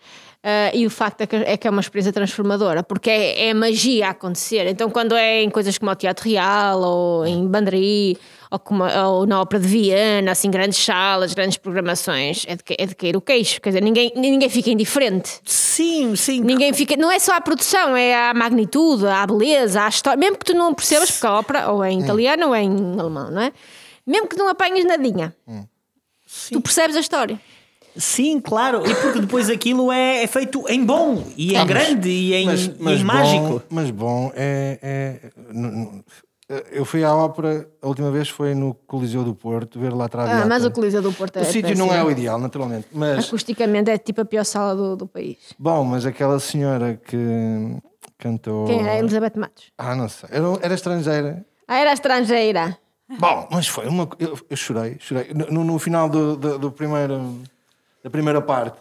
Ah, e o facto é que, é que é uma experiência transformadora, porque é, é magia a acontecer. Então, quando é em coisas como o Teatro Real, ou em Bandri, ou, como, ou na Ópera de Viana, assim, grandes salas, grandes programações, é de, é de cair o queixo. Quer dizer, ninguém, ninguém fica indiferente. Sim, sim. Ninguém fica. Não é só a produção, é a magnitude, a beleza, a história. Mesmo que tu não percebas, porque a ópera ou é em italiano ou é em alemão, não é? Mesmo que não apanhes nadinha, tu percebes a história. Sim, claro. E porque depois aquilo é, é feito em bom, e em Ah, mas- grande, e em, Mas, e mas em bom, mágico. Mas bom é. é- eu fui à ópera, a última vez foi no Coliseu do Porto, ver lá atrás. Ah, mas o Coliseu do Porto é. O sítio não é o ideal, naturalmente. Mas, Acusticamente é tipo a pior sala do, do país. bom, mas aquela senhora que cantou. Quem é? Elizabeth Matos. Ah, não sei. Era, era estrangeira. Ah, era estrangeira. Bom, mas foi uma. Eu, eu chorei, chorei. No, no final do, do, do primeiro, da primeira parte,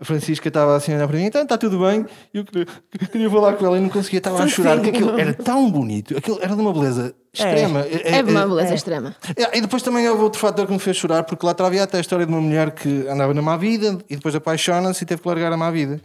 a Francisca estava assim a olhar para mim, então está tudo bem. E eu queria, queria falar com ela e não conseguia, estava a chorar, porque aquilo era tão bonito, aquilo era de uma beleza extrema. É de uma beleza extrema. É, E depois também houve outro fator que me fez chorar, porque lá havia até a história de uma mulher que andava na má vida e depois apaixona-se e teve que largar a má vida.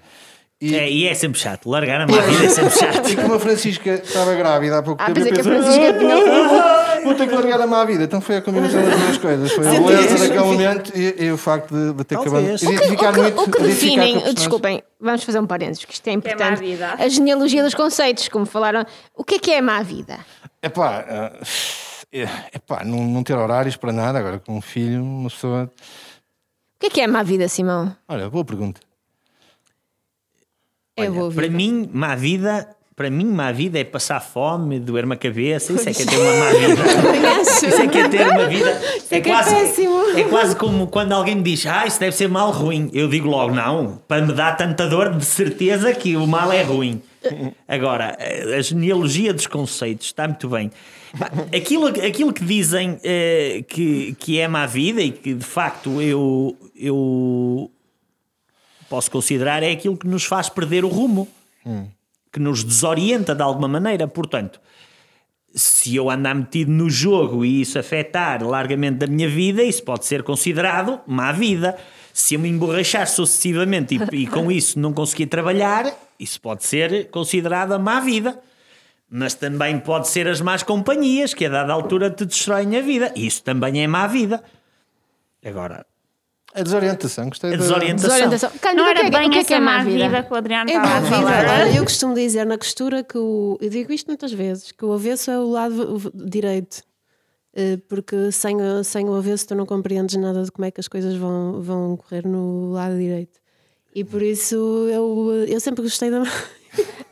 E, É, e é sempre chato. Largar a má vida é sempre chato. e como a Francisca estava grávida há pouco Ah, tempo, eu pensei que a pensei, Francisca tinha. Vou ter que largar a má vida. Então foi a combinação das duas coisas. Foi a beleza daquele momento e, e o facto de, de ter abandonar. O que- Identificar o que, muito. o que a definem, desculpem, vamos fazer um parênteses, que isto é é má importante. vida? a genealogia dos conceitos, como falaram. O que é que é má vida? Epá, ah, é, epá, não, não ter horários para nada. Agora, com um filho, uma pessoa. O que é que é má vida, Simão? Olha, boa pergunta. É boa Para vida. mim, má vida, para mim, má vida é passar fome, doer-me a cabeça. Isso é que é ter uma má vida. Isso é que é ter uma vida. É, que é quase, péssimo. é quase como quando alguém me diz, ah, isso deve ser mal ruim. Eu digo logo, não, para me dar tanta dor, de certeza que o mal é ruim. Agora, a genealogia dos conceitos está muito bem. Aquilo, aquilo que dizem eh, que, que é má vida e que de facto eu, eu posso considerar é aquilo que nos faz perder o rumo, que nos desorienta de alguma maneira. Portanto, se eu andar metido no jogo e isso afetar largamente da minha vida, isso pode ser considerado má vida. Se eu me emborrachar sucessivamente e, e com isso não conseguir trabalhar, isso pode ser considerado a má vida. Mas também pode ser as más companhias que a dada altura te destroem a vida. Isso também é má vida. Agora, É desorientação. Gostei a da- desorientação. Desorientação. Cândido, Não era é, que- bem o que é que é essa má má vida? vida que o Adriano É estava a vida. falar. Olha, eu costumo dizer na costura que o. Eu digo isto muitas vezes, que o avesso é o lado direito. Eh, Porque sem, o- sem o avesso tu não compreendes nada de como é que as coisas vão, vão correr no lado direito. E por isso eu, eu sempre gostei da.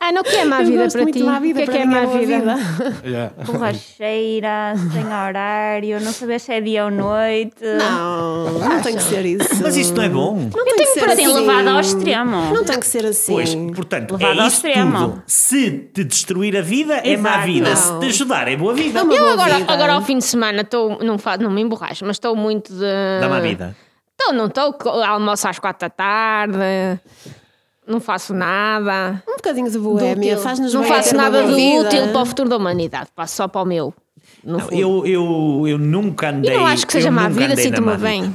Ah, não, o que é má Eu vida para ti? má vida, o que é que é mim má boa vida? Yeah. Borracheira, sem horário, não saber se é dia ou noite. Não, não tem que ser isso. Mas isso não é bom. Não tem que ser Para ser assim. levado ao extremo. Não tem que ser assim. Pois, portanto, Levado é ao isso extremo. tudo. Se te destruir a vida, é má vida. Não. Se te ajudar, é boa vida. É Eu boa agora, vida. agora ao fim de semana estou, não, não me emborracho, mas estou muito de. Dá má vida. Estou, não estou, almoço às quatro da tarde, não faço nada. Um bocadinho de boémia faz-nos Não faço nada de vida. útil para o futuro da humanidade, passo só para o meu. No Não, eu, eu, eu nunca e andei. não acho que seja eu má vida, na sinto-me bem.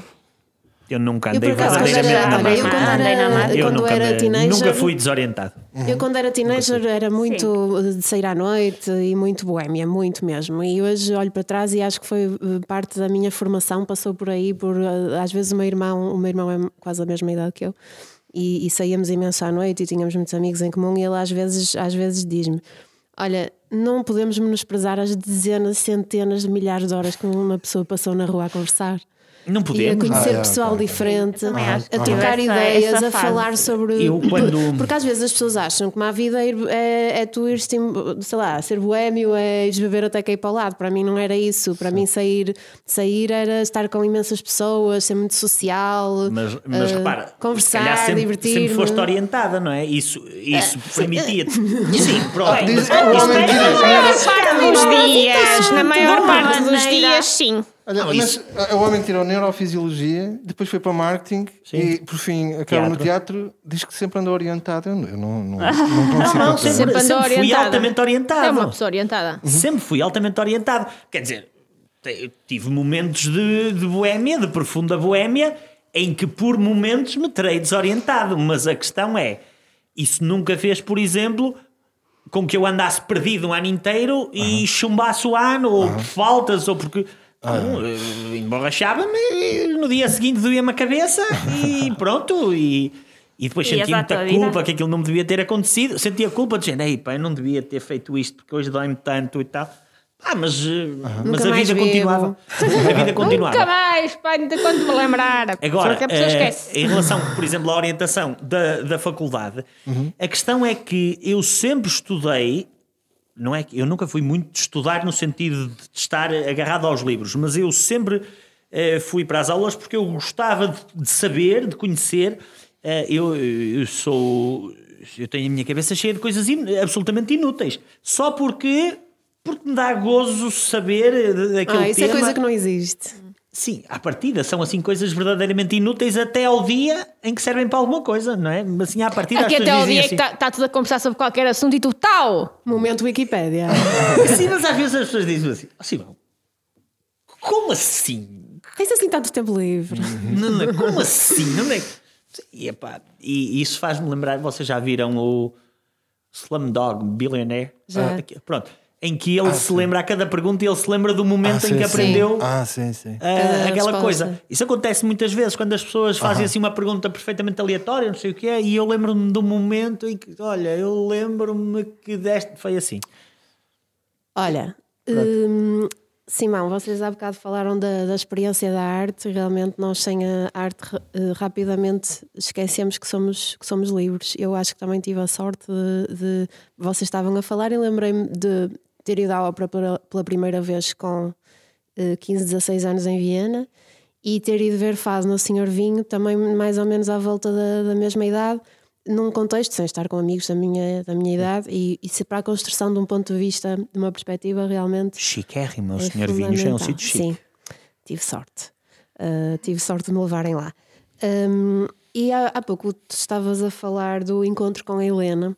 Eu nunca Eu, andei por acaso, quando verdadeiramente na era, olha, eu quando Andei na era. Eu quando nunca, era teenager, nunca fui desorientado. Eu quando era teenager era muito de sair à noite e muito boémia, muito mesmo. E hoje olho para trás e acho que foi eh, parte da minha formação, passou por aí, por eh, às vezes o meu irmão, o meu irmão é quase a mesma idade que eu, e, e saíamos imenso à noite e tínhamos muitos amigos em comum e ele às vezes, às vezes diz-me. Olha, não podemos menosprezar as dezenas, centenas de milhares de horas que uma pessoa passou na rua a conversar. Não E a podemos. conhecer Ah, é, pessoal ok. diferente, que a trocar essa- ideias, essa a falar sobre. Eu, quando- Porque às vezes as pessoas acham que uma vida é, ir- é, é tu ir, sei lá, ser boémio, é ires beber até cair para o lado. Para mim não era isso. Para mim sair, sair era estar com imensas pessoas, ser muito social, Mas, mas eh, repara, se conversar, sempre, divertir-me. sempre foste orientada, não é? Isso, isso permitia-te. Sim, pronto. Diz- mas- Na maior parte dos dias, na maior de parte uma dos maneira- dias, sim. Olha, Não, mas o homem tirou neurofisiologia, depois foi para marketing e por fim acaba no teatro, diz que sempre andou orientado. Eu não, eu não, não, não consigo Não. Sempre sempre, andou sempre fui orientada. altamente orientado. É uma pessoa orientada. Sempre fui altamente orientado. Quer dizer, te- tive momentos de, de boémia, de profunda boémia, em que por momentos me terei desorientado. Mas a questão é, isso nunca fez, por exemplo, com que eu andasse perdido um ano inteiro e chumbasse o ano, ou por faltas, ou porque. Não, eu emborrachava-me e no dia seguinte doía-me a cabeça e pronto. E, e depois sentia muita culpa vida. que aquilo não me devia ter acontecido. Sentia culpa de gente, ei, pá, eu não devia ter feito isto porque hoje dói-me tanto e tal. Ah, mas, eh, mas a vida continuava. A vida continuava. Nunca mais, pai, de quando me lembrar. Agora, eh, em relação, por exemplo, à orientação da, da faculdade, a questão é que eu sempre estudei, não é que eu nunca fui muito de estudar no sentido de estar agarrado aos livros, mas eu sempre eh, fui para as aulas porque eu gostava de, de saber, de conhecer. Eh, eu, eu sou. Eu tenho a minha cabeça cheia de coisas in- absolutamente inúteis. Só porque. Porque me dá gozo saber eh, daquele Ah, isso tema. é coisa que não existe. Sim, à partida são assim coisas verdadeiramente inúteis até ao dia em que servem para alguma coisa, não é? Mas assim à partida Aqui até pessoas o dizem dia que assim, está tudo a conversar sobre qualquer assunto e tu tal. Momento Wikipédia. Sim, mas às vezes as pessoas dizem assim, oh, Simão, como assim? Tens assim tanto tempo livre. Não, não, como assim? Não é? E, epá, e isso faz-me lembrar, vocês já viram o Slumdog Billionaire? Já. Ah, aqui- pronto. Em que ele se lembra a cada pergunta e ele se lembra do momento Ah, em sim, que sim. aprendeu Ah, sim, sim. ah, aquela coisa. Isso acontece muitas vezes quando as pessoas fazem assim uma pergunta perfeitamente aleatória, não sei o que é, e eu lembro-me do momento em que, olha, eu lembro-me que deste. Foi assim. Olha, hum, Simão, vocês há bocado falaram da, da experiência da arte. Realmente, nós sem a arte eh, rapidamente esquecemos que somos, que somos livres. Eu acho que também tive a sorte de. de- vocês estavam a falar e lembrei-me de ter ido à ópera pela, primeira vez com eh, 15, 16 anos em Viena e ter ido ver Faz no Senhor Vinho, também mais ou menos à volta da, da mesma idade, num contexto, sem estar com amigos da minha, da minha idade, e, e se para a construção de um ponto de vista, de uma perspectiva realmente. Chiquérrimo, o é senhor Vinhos é um sítio chique. Sim, tive sorte. Uh, tive sorte de me levarem lá. Um, e há, há pouco tu estavas a falar do encontro com a Helena.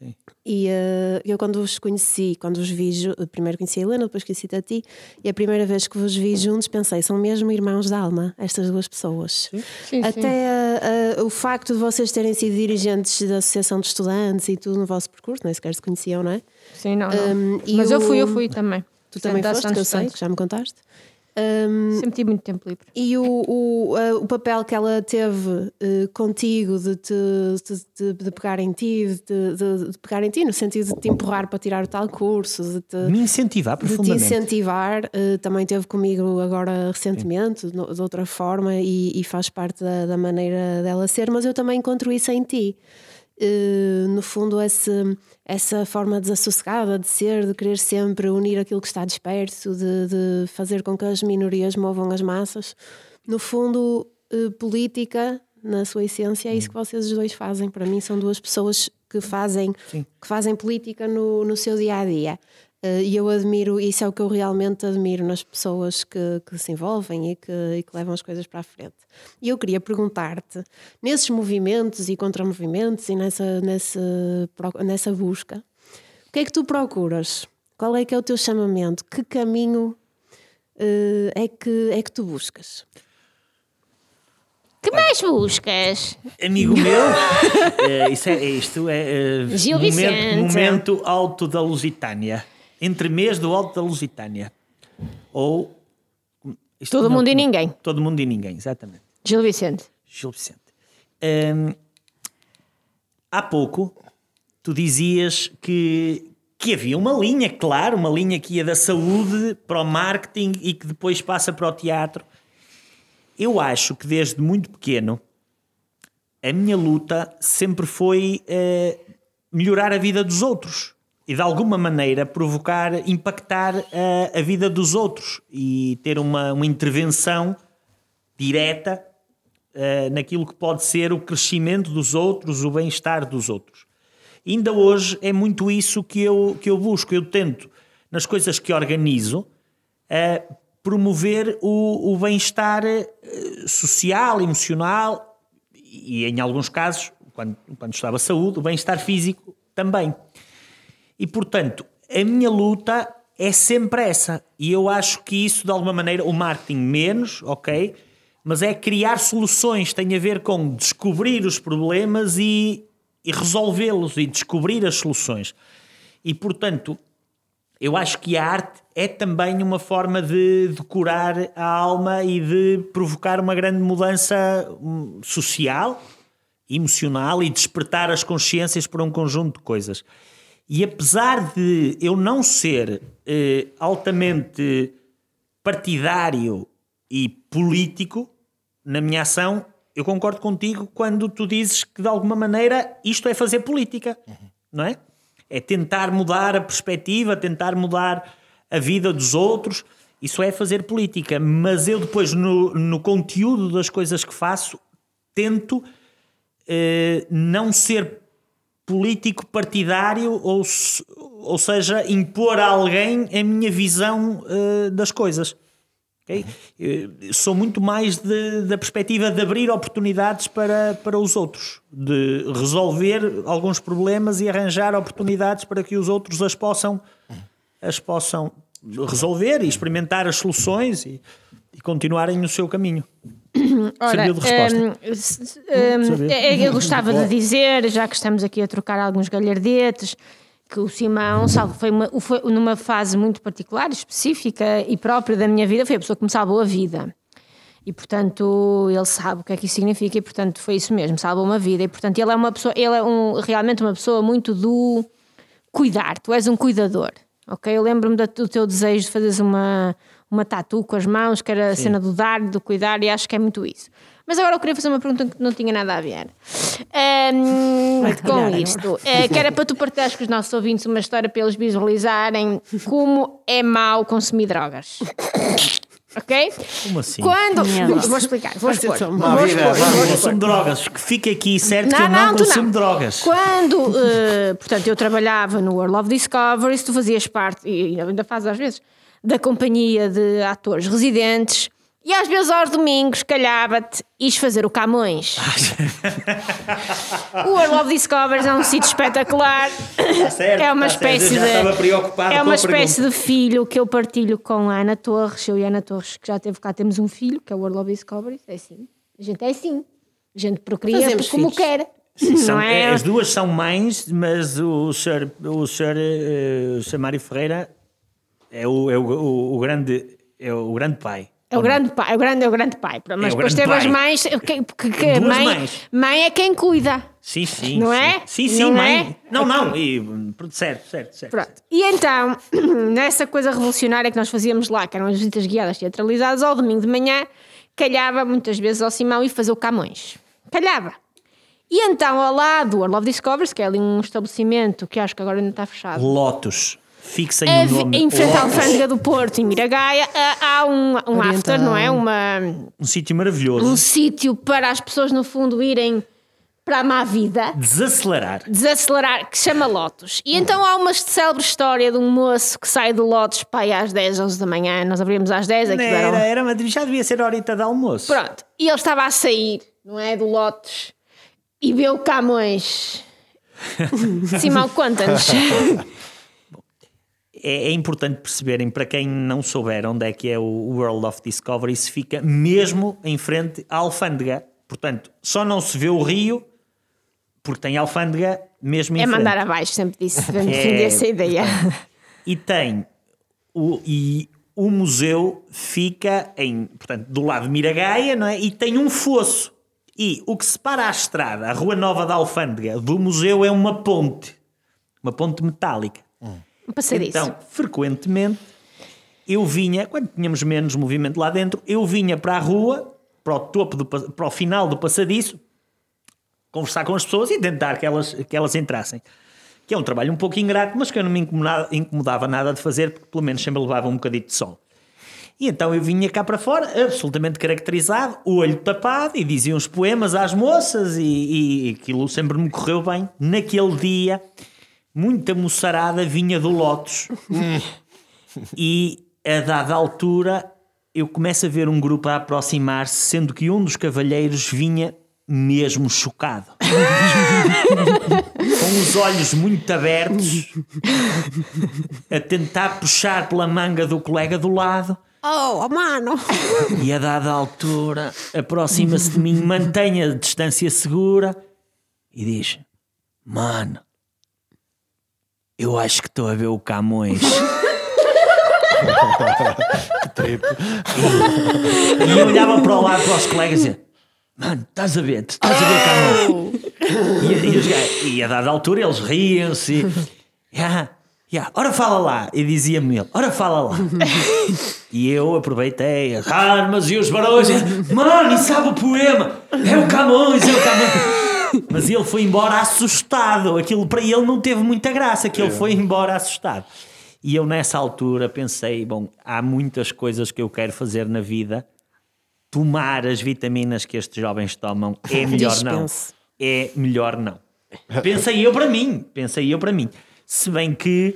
Sim. E uh, eu, quando os conheci, quando os vi, primeiro conheci a Helena, depois conheci-te a ti, e a primeira vez que vos vi juntos, pensei: são mesmo irmãos de alma, estas duas pessoas. Sim, Até sim. uh, uh, o facto de vocês terem sido dirigentes da Associação de Estudantes e tudo no vosso percurso, nem sequer se conheciam, não é? Sim, não, não. Um, Mas eu o- fui, eu fui também. Tu também foste, que eu sei, que já me contaste. Um, Sempre tive muito tempo livre. e o, o, a- o papel que ela teve eh, contigo de, te, de, de- de pegar em ti, de, de- de pegar em ti, no sentido de te empurrar para tirar o tal curso, de te, Me incentivar de te profundamente. incentivar, eh, também teve comigo agora recentemente, no- de outra forma, e, e faz parte da, da maneira dela ser, mas eu também encontro isso em ti. Eh, no fundo, esse, essa forma desassossegada de ser, de querer sempre unir aquilo que está disperso, de, de fazer com que as minorias movam as massas. No fundo, eh, política, na sua essência, é isso que vocês os dois fazem. Para mim, são duas pessoas que fazem, que fazem política no, no seu dia a dia. Eh, E eu admiro, isso é o que eu realmente admiro nas pessoas que, que se envolvem e que, e que levam as coisas para a frente. E eu queria perguntar-te, nesses movimentos e contramovimentos e nessa, nessa, nessa busca, o que é que tu procuras? Qual é que é o teu chamamento? Que caminho eh, é, que, é que tu buscas? Que mais buscas? Amigo meu, eh, isso é, isto é eh, Gil momento, Vicente. momento alto da Lusitânia. Entre mês do alto da Lusitânia. Ou. isto Todo não- mundo e ninguém. Todo mundo e ninguém, exatamente. Gil Vicente. Gil Vicente. Hum, há pouco tu dizias que, que havia uma linha, claro, uma linha que ia da saúde para o marketing e que depois passa para o teatro. Eu acho que desde muito pequeno a minha luta sempre foi eh, melhorar a vida dos outros e de alguma maneira provocar, impactar eh, a vida dos outros e ter uma, uma intervenção direta eh, naquilo que pode ser o crescimento dos outros, o bem-estar dos outros. Ainda hoje é muito isso que eu, que eu busco. Eu tento, nas coisas que organizo, eh, promover o, o bem-estar eh, social, emocional e, em alguns casos, quando, quando estava a saúde, o bem-estar físico também. E, portanto, a minha luta é sempre essa. E eu acho que isso, de alguma maneira, o marketing menos, ok? Mas é criar soluções, tem a ver com descobrir os problemas e, e resolvê-los e descobrir as soluções. E, portanto, eu acho que a arte é também uma forma de, de curar a alma e de provocar uma grande mudança hum, social, emocional e despertar as consciências para um conjunto de coisas. E apesar de eu não ser eh, altamente partidário e político na minha ação, eu concordo contigo quando tu dizes que de alguma maneira isto é fazer política, não é? É tentar mudar a perspectiva, tentar mudar a vida dos outros. Isso é fazer política. Mas eu depois, no, no conteúdo das coisas que faço, tento eh, não ser político partidário, ou, ou seja, impor a alguém a minha visão eh, das coisas. ok? Eh, Sou muito mais de- da perspectiva de abrir oportunidades para, para os outros, de resolver alguns problemas e arranjar oportunidades para que os outros as possam, as possam resolver e experimentar as soluções e, e continuarem no seu caminho. S- hum, Serviu. é- é- eu gostava de dizer, já que estamos aqui a trocar alguns galhardetes, que o Simão salvo, foi, uma, foi numa fase muito particular, específica e própria da minha vida, foi a pessoa que me salvou a vida. E portanto ele sabe o que é que isso significa e portanto foi isso mesmo, salvou uma vida. E portanto ele é uma pessoa, ele é um, realmente uma pessoa muito do cuidar, tu és um cuidador. Ok? Eu lembro-me do teu desejo de fazeres uma, uma tatu com as mãos, que era a cena do dar, do cuidar, e acho que é muito isso. Mas agora eu queria fazer uma pergunta que não tinha nada a ver Vai-te com isto. É, que era para tu partilhares com os nossos ouvintes uma história para eles visualizarem como é mau consumir drogas. Ok? Como assim? Quando. Vou, explicar. Vou expor. Vou expor. Vou. Consumo drogas, que fique aqui certo que Não, eu não, não, consumo não. drogas. Quando, eh, portanto, eu trabalhava no World of Discovery, tu fazias parte, e ainda fazes às vezes, da companhia de atores residentes, e às vezes aos domingos calhava-te ires fazer o Camões. o World of Discovery é um sítio espetacular. certo, é uma está certo. espécie Eu já de. É uma espécie de filho que eu partilho com a Ana Torres, eu e a Ana Torres, que já teve cá, temos um filho, que é o World of Discovery. É assim. A gente é assim. A gente procria Fazemos como filhos. quer. São- não é? As duas são mães, mas o Sr. O Sr. eh, o Sr. Mário Ferreira é o, é o, o, o grande, é o grande pai. É o grande pai, é o grande, é o grande pai. Mas o depois teve as mães. Que, que, que mãe, mães. mãe é quem cuida. Sim, sim. Não sim. é? Sim, sim, Não mãe. é? Não, não. E, hum, certo, certo, certo. Pronto. E então, nessa coisa revolucionária que nós fazíamos lá, que eram as visitas guiadas teatralizadas, ao domingo de manhã, calhava muitas vezes ao Simão e fazer o Camões. Calhava. E então, ao lado do World of Discoveries, que é ali um estabelecimento que acho que agora ainda está fechado. Lotus. Fixem É, o nome. em frente à alfândega do Porto, em Miragaia, há- um, um after, não é? Uma, Um sítio maravilhoso. um sítio para as pessoas, no fundo, irem para a má vida, Desacelerar. desacelerar, que se chama Lotus. E então há uma célebre história de um moço que sai do Lotus para aí às 10, 11 da manhã. Nós abrimos às 10, aquilo Era, era... um- era, mas já devia ser a horita de almoço. Pronto. E ele estava a sair, não é? Do Lotus e vê o Camões. Simão, conta-nos. É, é importante perceberem, para quem não souber onde é que é o World of Discovery, se fica mesmo em frente à alfândega. Portanto, só não se vê o rio porque tem alfândega mesmo em É frente. mandar abaixo, sempre disse. Sempre É, essa ideia. E tem o, e o museu fica em, portanto, do lado de Miragaia, não é? E tem um fosso. E o que separa a estrada, a Rua Nova da Alfândega, do museu é uma ponte. Uma ponte metálica. Passadiço. Então, frequentemente, eu vinha, quando tínhamos menos movimento lá dentro, eu vinha para a rua, para o topo, do, pa- para o final do passadiço, conversar com as pessoas e tentar que elas, que elas entrassem. Que é um trabalho um pouco ingrato, mas que eu não me incomodava, incomodava nada de fazer, porque pelo menos sempre levava um bocadinho de sol. E então eu vinha cá para fora, absolutamente caracterizado, o olho tapado, e dizia uns poemas às moças, e, e aquilo sempre me correu bem. Naquele dia, muita moçarada vinha do Lotus. e a dada altura, eu começo a ver um grupo a aproximar-se, sendo que um dos cavalheiros vinha mesmo chocado. Com os olhos muito abertos, a tentar puxar pela manga do colega do lado. Oh, oh, mano! E a dada altura aproxima-se de mim, mantém a distância segura e diz: Mano, eu acho que estou a ver o Camões. E eu olhava para o lado para os colegas e dizia: Mano, estás a ver, estás a ver o Camões. E, e, os gajos- e a dada altura eles riam-se. Yeah, yeah, ora fala lá. E dizia-me ele: Ora fala lá. E eu aproveitei as armas e os barões. Mano, sabe o poema? É o Camões, é o Camões. Mas ele foi embora assustado. Aquilo para ele não teve muita graça, que ele foi embora assustado. E eu nessa altura pensei, bom, há muitas coisas que eu quero fazer na vida. Tomar as vitaminas que estes jovens tomam é melhor não. É melhor não. Pensei eu para mim, pensei eu para mim. Se bem que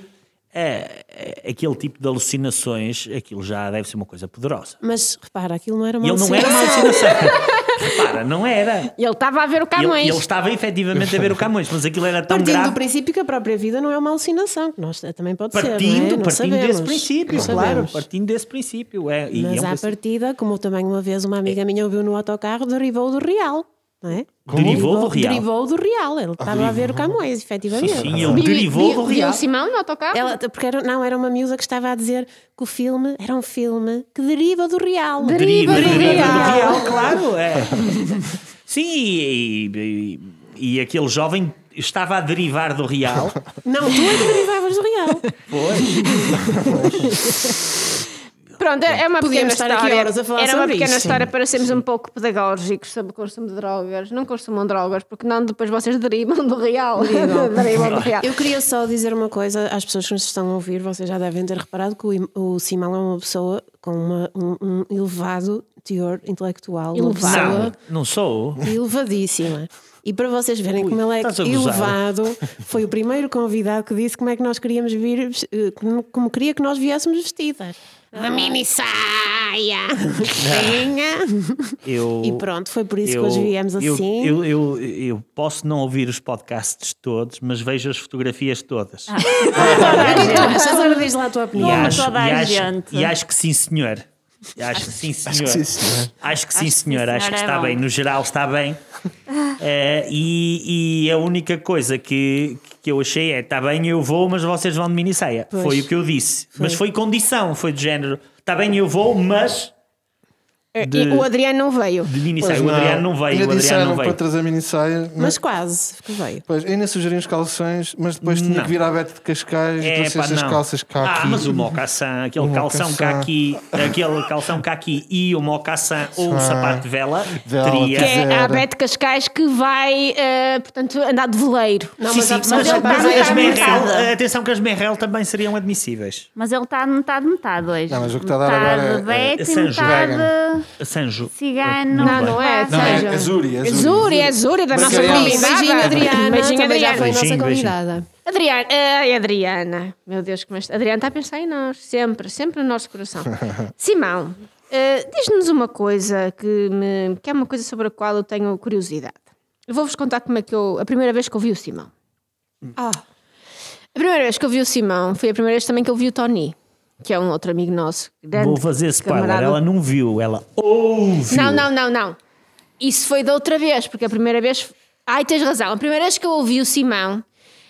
é, é, aquele tipo de alucinações, aquilo já deve ser uma coisa poderosa. Mas repara, aquilo não era uma E ele não era uma alucinação. Repara, não era. Ele estava a ver o Ele, Camões. ele estava efetivamente a ver o Camões, mas aquilo era tão Partindo grave. do princípio que a própria vida não é uma alucinação, que nós também pode ser. Partindo, não é? Não partindo sabemos. desse princípio, Não claro, sabemos. partindo desse princípio. É, e Mas é um à princípio- partida, como também uma vez uma amiga minha ouviu no autocarro, derribou do real. Não é? Derivou do real. Derivou do real. Ele estava a ver o Camões, efetivamente. Sim, sim, ele derivou do Viu real. o Simão no autocarro? Ela, porque era, não, era uma miúda que estava a dizer que o filme era um filme que deriva do real. Deriva, do deriva do real. real, claro. É. Sim, e, e- e aquele jovem estava a derivar do real. Não, tu é que derivavas do real. Pronto, é uma pequena Podíamos aqui história. horas a falar Era uma pequena isto. história para sermos um pouco pedagógicos sobre o consumo de drogas. Não consumam drogas, porque não depois vocês derivam do real. derivam do real. Eu queria só dizer uma coisa às pessoas que nos estão a ouvir, vocês já devem ter reparado que o, o Simão é uma pessoa com uma- um, um elevado teor intelectual. Uma Elevado. Não, não sou. elevadíssima. E para vocês verem como ele é elevado, foi o primeiro convidado que disse como é que nós queríamos vir, eh, como queria que nós viéssemos vestidas. A mini saia! Eu, E pronto, foi por isso que hoje viemos eu- assim. Eu, eu, eu posso não ouvir os podcasts todos, mas vejo as fotografias todas. É que tu achas? Agora diz lá a tua E opinião. Como acho, toda a e, acho, gente. e acho que sim, senhor. Acho que sim, senhor. Sim, senhor. Acho que sim, Acho que sim, senhor. Acho que senhor, é está bem. No geral, está bem. Eh, e, e a única coisa que, que eu achei é: está bem, eu vou, mas vocês vão de minissaia. Pois. Foi o que eu disse. Mas foi condição, foi de género: está bem, eu vou, mas de, E o Adriano não veio. de minissaia. O Adriano não veio. Ainda O Adriano disseram não para veio. trazer mini saia. Mas quase que veio. Pois, ainda sugeri uns calções, mas depois tinha Não. que vir à Bete de Cascais e É, trouxe pá, estas não. calças cá Ah, aqui. mas o mocassin, aquele O calção caqui, aquele calção caqui e o mocassin ou o sapato de vela, Vela, teria. Que é a Zero. Bete Cascais que vai, eh, portanto, andar de veleiro. Não, Sim, mas sim, mas, que ele mas está as metade. atenção que as Merrell também seriam admissíveis. Mas ele está de metade, metade hoje. Não, mas o que está a dar agora é- é e metade Sanjo. cigano. Não, não é. Não, é Azuri, Azuri. Zuri, é Zuri da nossa convidada. Beijinho, Adriana. Beijinho, também já Adriana. foi nossa convidada. Adriana, ai, Adriana, meu Deus, como este... Adriana está a pensar em nós, sempre, sempre no nosso coração. Simão, eh, diz-nos uma coisa que, me- que é uma coisa sobre a qual eu tenho curiosidade. Eu vou-vos contar como é que eu. A primeira vez que eu vi o Simão. Ah, A primeira vez que eu vi o Simão foi a primeira vez também que eu vi o Tony, que é um outro amigo nosso. grande Vou fazer spoiler. camarada. Ela não viu, ela ouviu. Não, não, não, não. Isso foi da outra vez, porque a primeira vez. Ai, tens razão. A primeira vez que eu ouvi o Simão,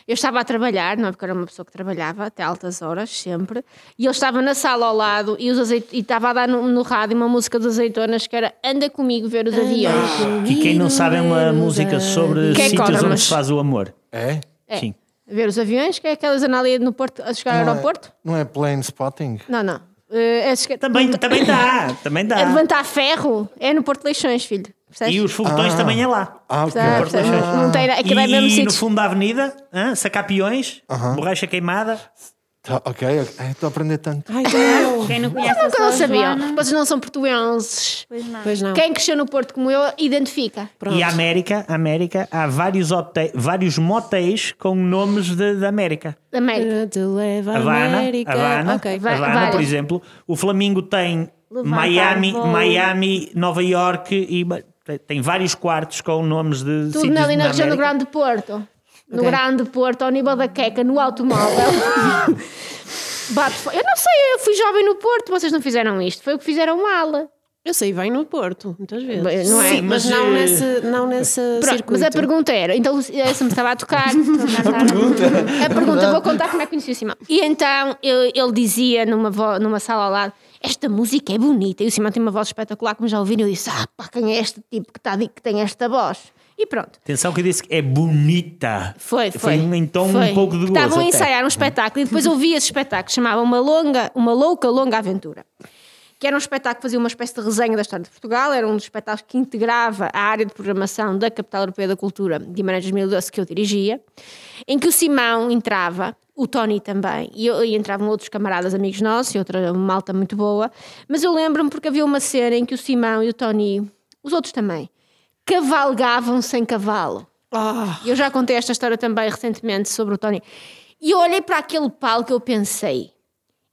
eu estava a trabalhar, não é? Porque era uma pessoa que trabalhava até altas horas, sempre. E ele estava na sala ao lado e, os azeit... e estava a dar no, no rádio uma música dos azeitonas que era Anda comigo ver os aviões. E quem não sabe é uma música sobre Que é sítios onde se faz o amor. É? É. Sim. Ver os aviões, que é aquelas ali no Porto, a chegar ao Não é- aeroporto? Não é plane spotting? Não, não. Eh, é chegar- Também, também dá, também dá. É levantar ferro, é no Porto Leixões, filho. Percebes? E os foguetões Ah. também é lá. Ah, ok. Percebes? Percebes? Não tem, aquilo é mesmo E no fundo da avenida, hã? sacar peões, borracha queimada. Tá, ok, ok. Ai, Estou a aprender tanto. ai, não. Quem não conhece Nunca a não. Joana, Vocês não são portuenses. Pois não. Pois não. Quem cresceu no Porto como eu, identifica. Pronto. E a América, América, há vários, hotéis, vários motéis com nomes de, da América. América. Te leva a Havana, América. Havana, Ok. Vai- Havana, por exemplo. O Flamengo tem Miami. Miami, Nova York e tem- vários quartos com nomes de Tudo ali na região do. Grande Porto. No Ok. Grande Porto, ao nível da queca, no automóvel. Bate Eu não sei, eu fui jovem no Porto, vocês não fizeram isto. Foi o que fizeram mal. Eu sei bem no Porto, muitas vezes. Não é? Sim, mas, Mas, não, eh, nesse, não nesse Pronto, circuito. mas a pergunta era, então essa me estava a tocar. a pergunta, vou contar como é que conheci o Simão. E então ele, ele dizia numa, vo- numa sala ao lado: Esta música é bonita. E o Simão tem uma voz espetacular, como já ouviram. Eu disse: Ah, pá, quem é este tipo que, está, que tem esta voz? E pronto. Atenção que eu disse que é bonita. Foi, foi. em tom Foi. um pouco de gozo. Estavam a ensaiar um espetáculo e depois eu vi esse espetáculo, chamava uma longa, uma louca, longa aventura. Que era um espetáculo que fazia uma espécie de resenha da história de Portugal, era um dos espetáculos que integrava a área de programação da Capital Europeia da Cultura de Guimarães 2012 que eu dirigia, em que o Simão entrava, o Tony também, e, eu- e entravam outros camaradas amigos nossos e outra malta muito boa, mas eu lembro-me porque havia uma cena em que o Simão e o Tony, os outros também, cavalgavam sem cavalo. E Eu já contei esta história também recentemente sobre o Tony. E eu olhei para aquele palco e eu pensei: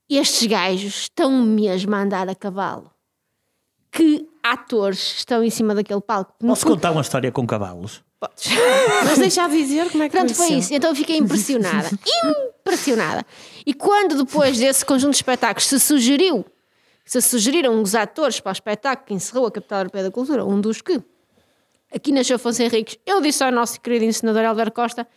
estes gajos estão mesmo a andar a cavalo. Que atores estão em cima daquele palco? Posso contar uma história com cavalos? mas deixa de dizer como é que Pronto, foi isso. Então eu fiquei impressionada. impressionada. E quando depois desse conjunto de espetáculos se sugeriu, se sugeriram os atores para o espetáculo que encerrou a Capital Europeia da Cultura, um dos que aqui nasceu Afonso Henriques. Eu disse ao nosso querido ensinador Helder Costa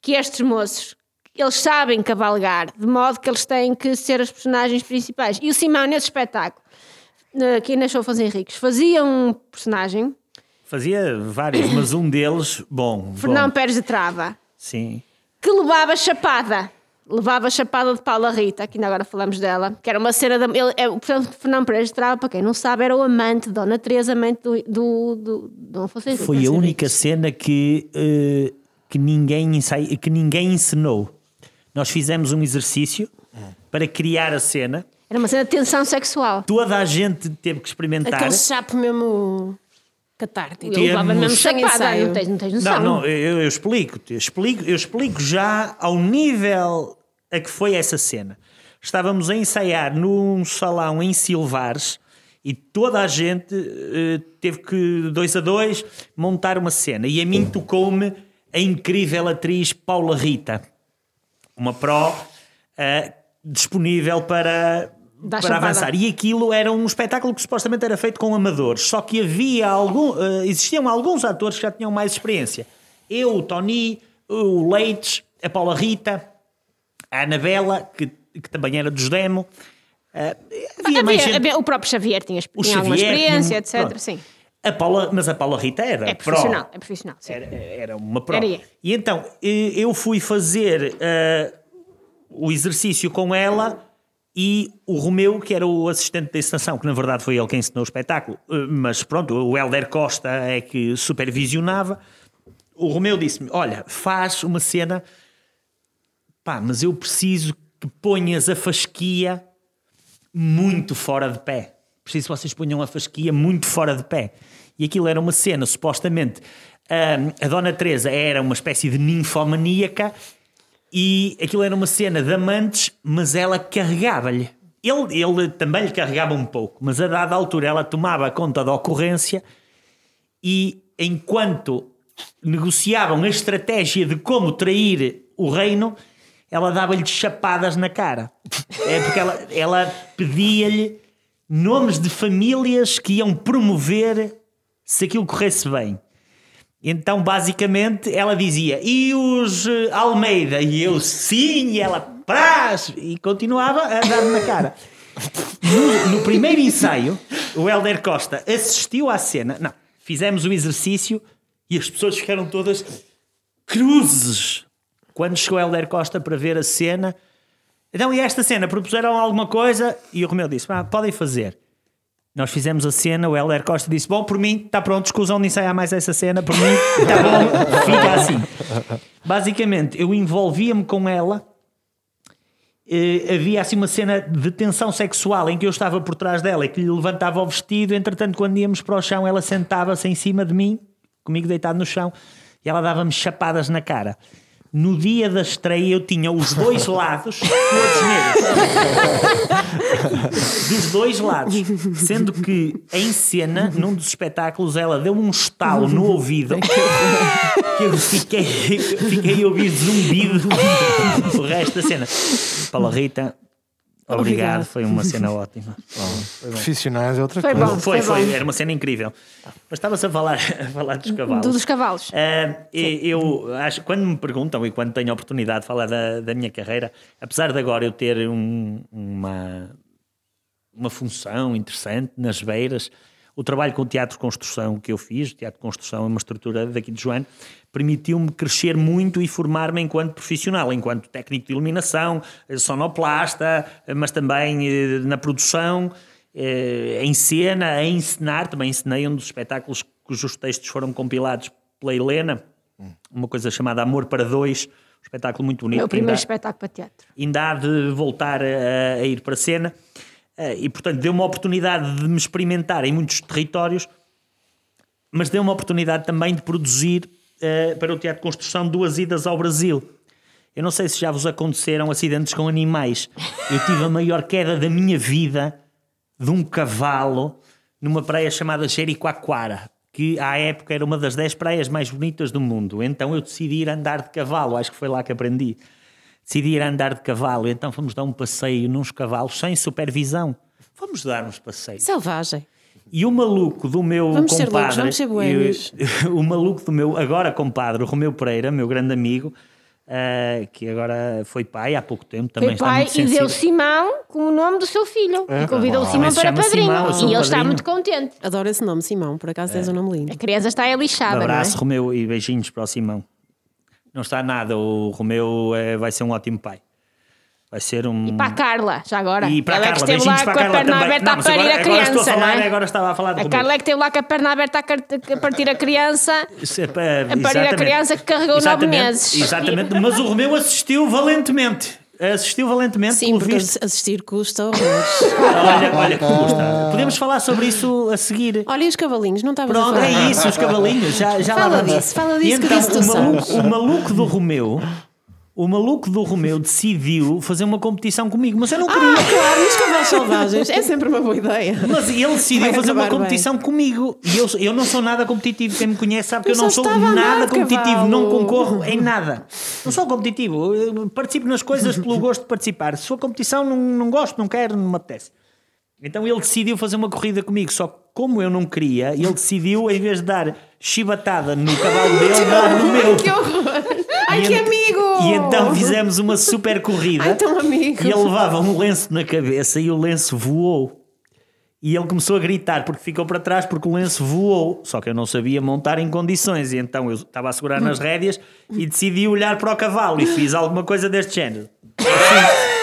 que estes moços, eles sabem cavalgar, de modo que eles têm que ser os personagens principais. E o Simão, nesse espetáculo, aqui nasceu Afonso Henriques, fazia um personagem, Fazia vários, mas um deles, bom. Fernão bom, Pérez de Trava, Sim. que levava chapada. Levava chapada de Paula Rita, que ainda agora falamos dela, que era uma cena da. Ele, é, portanto, Fernão Pérez de Trava, para quem não sabe, era o amante de Dona Teresa, amante do, do, do, do Afonso Henriques. Foi a única cena que, eh, que, ninguém ensai- que ninguém ensinou. Nós fizemos um exercício para criar a cena. Era uma cena de tensão sexual. Toda a gente teve que experimentar. Aquele chapo mesmo catártico. Ele levava mesmo chapada, não tens, não tens noção. Não, não, eu, eu explico, eu explico, eu explico já ao nível a que foi essa cena. Estávamos a ensaiar num salão em Silvares e toda a gente eh, teve que, dois a dois, montar uma cena. E a mim tocou-me a incrível atriz Paula Rita, uma pró eh, disponível para, para avançar. E aquilo era um espetáculo que supostamente era feito com amadores, só que havia algum, eh, existiam alguns atores que já tinham mais experiência. Eu, o Tony, o Leites, a Paula Rita, a Anabela, que, que também era dos demo. Eh, havia Havia- gente. o próprio Xavier tinha, O tinha Xavier experiência, etc. pronto. Sim. A Paula, mas a Paula Rita era É pró. profissional, é profissional. Sim. Era, era uma prova. Era. E então eh, eu fui fazer eh, o exercício com ela e o Romeu, que era o assistente da estação, que na verdade foi ele quem ensinou o espetáculo, eh, mas pronto, o Helder Costa é que supervisionava. O Romeu disse-me: Olha, faz uma cena, pá, mas eu preciso que ponhas a fasquia muito fora de pé. Preciso que vocês ponham a fasquia muito fora de pé. E aquilo era uma cena, supostamente, a Dona Teresa era uma espécie de ninfomaníaca e aquilo era uma cena de amantes, mas ela carregava-lhe. Ele, ele também lhe carregava um pouco, mas a dada altura ela tomava conta da ocorrência e enquanto negociavam a estratégia de como trair o reino, ela dava-lhe chapadas na cara. É porque ela, ela pedia-lhe nomes de famílias que iam promover se aquilo corresse bem. Então, basicamente, ela dizia, e os eh, Almeida? E eu, sim, e ela, prás! E continuava a dar-me na cara. No, no primeiro ensaio, o Helder Costa assistiu à cena. Não, fizemos o exercício e as pessoas ficaram todas cruzes. Quando chegou o Helder Costa para ver a cena, então, e esta cena? Propuseram alguma coisa? E o Romeu disse: ah, podem fazer. Nós fizemos a cena, o Helder Costa disse: Bom, por mim, está pronto, escusam de ensaiar mais essa cena, por mim, está bom, fica assim. Basicamente, eu envolvia-me com ela. eh, havia assim uma cena de tensão sexual em que eu estava por trás dela e que lhe levantava o vestido. Entretanto, quando íamos para o chão, ela sentava-se em cima de mim, comigo deitado no chão, e ela dava-me chapadas na cara. No dia da estreia, eu tinha os dois lados todos negros dos dois lados. Sendo que em cena, num dos espetáculos, ela deu um estalo no ouvido que eu fiquei, fiquei a ouvir zumbido o resto da cena. Paula Rita, obrigado, Obrigada. foi uma cena ótima. Profissionais é outra Foi coisa. bom. Foi, foi foi, bom. era uma cena incrível. Mas estava-se a falar, a falar dos cavalos. Do- dos cavalos. E- eu acho quando me perguntam e quando tenho a oportunidade de falar da, da minha carreira, apesar de agora eu ter um- uma, uma função interessante nas beiras, o trabalho com o teatro de construção que eu fiz, o teatro de construção é uma estrutura daqui de Joano, permitiu-me crescer muito e formar-me enquanto profissional, enquanto técnico de iluminação, eh, sonoplasta, eh, mas também eh, na produção, em cena, a encenar, também encenei um dos espetáculos cujos textos foram compilados pela Helena, uma coisa chamada Amor para Dois, um espetáculo muito bonito. É o que ainda- primeiro espetáculo para teatro. ainda há de voltar a, a ir para a cena e portanto deu uma oportunidade de me experimentar em muitos territórios mas deu uma oportunidade também de produzir eh, para o Teatro de Construção duas idas ao Brasil. Eu não sei se já vos aconteceram acidentes com animais. Eu tive a maior queda da minha vida de um cavalo numa praia chamada Jericoacoara que à época era uma das 10 praias mais bonitas do mundo. Então eu decidi ir andar de cavalo. Acho que foi lá que aprendi decidi ir andar de cavalo, então fomos dar um passeio nos cavalos sem supervisão. Fomos dar uns passeios. Selvagem. E o maluco do meu Vamos ser compadre, loucos, vamos ser boêmios. o, o maluco do meu agora compadre, o Romeu Pereira, meu grande amigo, eh, que agora foi pai há pouco tempo, também Foi está pai muito e deu Simão com o nome do seu filho. e convidou o Ah, Simão para padrinho. Simão, e ele está muito contente. Adoro esse nome, Simão, por acaso tens um nome lindo. A criança está aí lixada, Um abraço, não é? Romeu, e beijinhos para o Simão. Não está nada, o Romeu eh, vai ser um ótimo pai. Vai ser um. E para a Carla, já agora. E para a é que Carla, esteve lá com a perna também. aberta Não, a parir agora, a agora estou a criança, falar, é? agora estava a falar de A. Carla é que esteve lá com a perna aberta a, partir a criança. É para- a parir a criança que carregou nove meses. Exatamente, mas o Romeu assistiu valentemente. Assistiu valentemente, Sim, pelo porque visto. assistir custa horrores. Olha, olha que custa. Podemos falar sobre isso a seguir. Olha, e os cavalinhos, não estavas a Pronto, falar? é isso, os cavalinhos. Já, já Fala lá disso, fala disso E que então, disso tu o maluco, o maluco do Romeu, o maluco do Romeu decidiu fazer uma competição comigo, mas eu não queria. Ah, claro, nos cavalos selvagens. É sempre uma boa ideia. Mas ele decidiu Vai fazer uma acabar competição comigo. E eu, eu não sou nada competitivo. Quem me conhece sabe que eu, Eu não sou estava a andar nada de competitivo. cavalo. Não concorro em nada. Não sou competitivo. Eu participo nas coisas pelo gosto de participar. Se for competição, não, não gosto, não quero, não me apetece. Então ele decidiu fazer uma corrida comigo. Só que como eu não queria, ele decidiu, em vez de dar chibatada no cavalo dele, dar no meu. Que horror! Ai, E que ent- amigo! E então fizemos uma super corrida. Ai, tão amigo! E ele levava um lenço na cabeça e o lenço voou. E ele começou a gritar porque ficou para trás porque o lenço voou. Só que eu não sabia montar em condições. E então eu estava a segurar nas rédeas e decidi olhar para o cavalo e fiz alguma coisa deste género.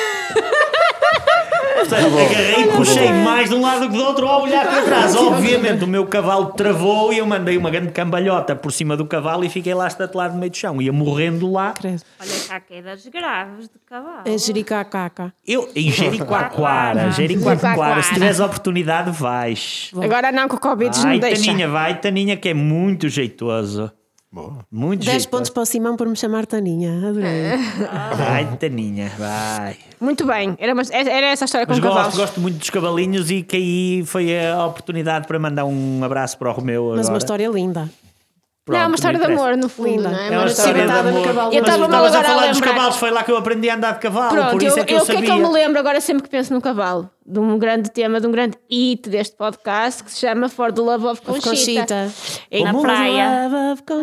Portanto, agarrei e puxei mais de um lado que do outro ao olhar para trás. Obviamente o meu cavalo travou e eu mandei uma grande cambalhota por cima do cavalo e fiquei lá estatelado no meio do chão. Ia morrendo lá. Credo. Olha cá quedas graves de cavalo. É jericacaca. Eu, em Jericoacoara, Jericoacoara, se tiveres a oportunidade, vais. Agora não, que o Covid não deixa. Taninha, vai, Taninha, que é muito jeitoso. Muito 10 jeitoso. pontos para o Simão por me chamar Taninha. Adorei. Vai, Taninha, vai. Muito bem, era, uma- era essa a história com Mas gosto, cavalos. gosto muito dos cavalinhos e que aí foi a oportunidade para mandar um abraço para o Romeu. Mas agora. uma história linda. Pronto, não, é uma história de amor, no fundo, Linda. não é? É uma Mas história de amor. cavalo. Mas Eu estava a agora a falar dos cavalos, foi lá que eu aprendi a andar de cavalo, Pronto, por eu, isso é que eu, eu o que é que eu me lembro agora sempre que penso no cavalo? De um grande tema, de um grande hit deste podcast que se chama For the Love of Conchita. Conchita. É, Na praia.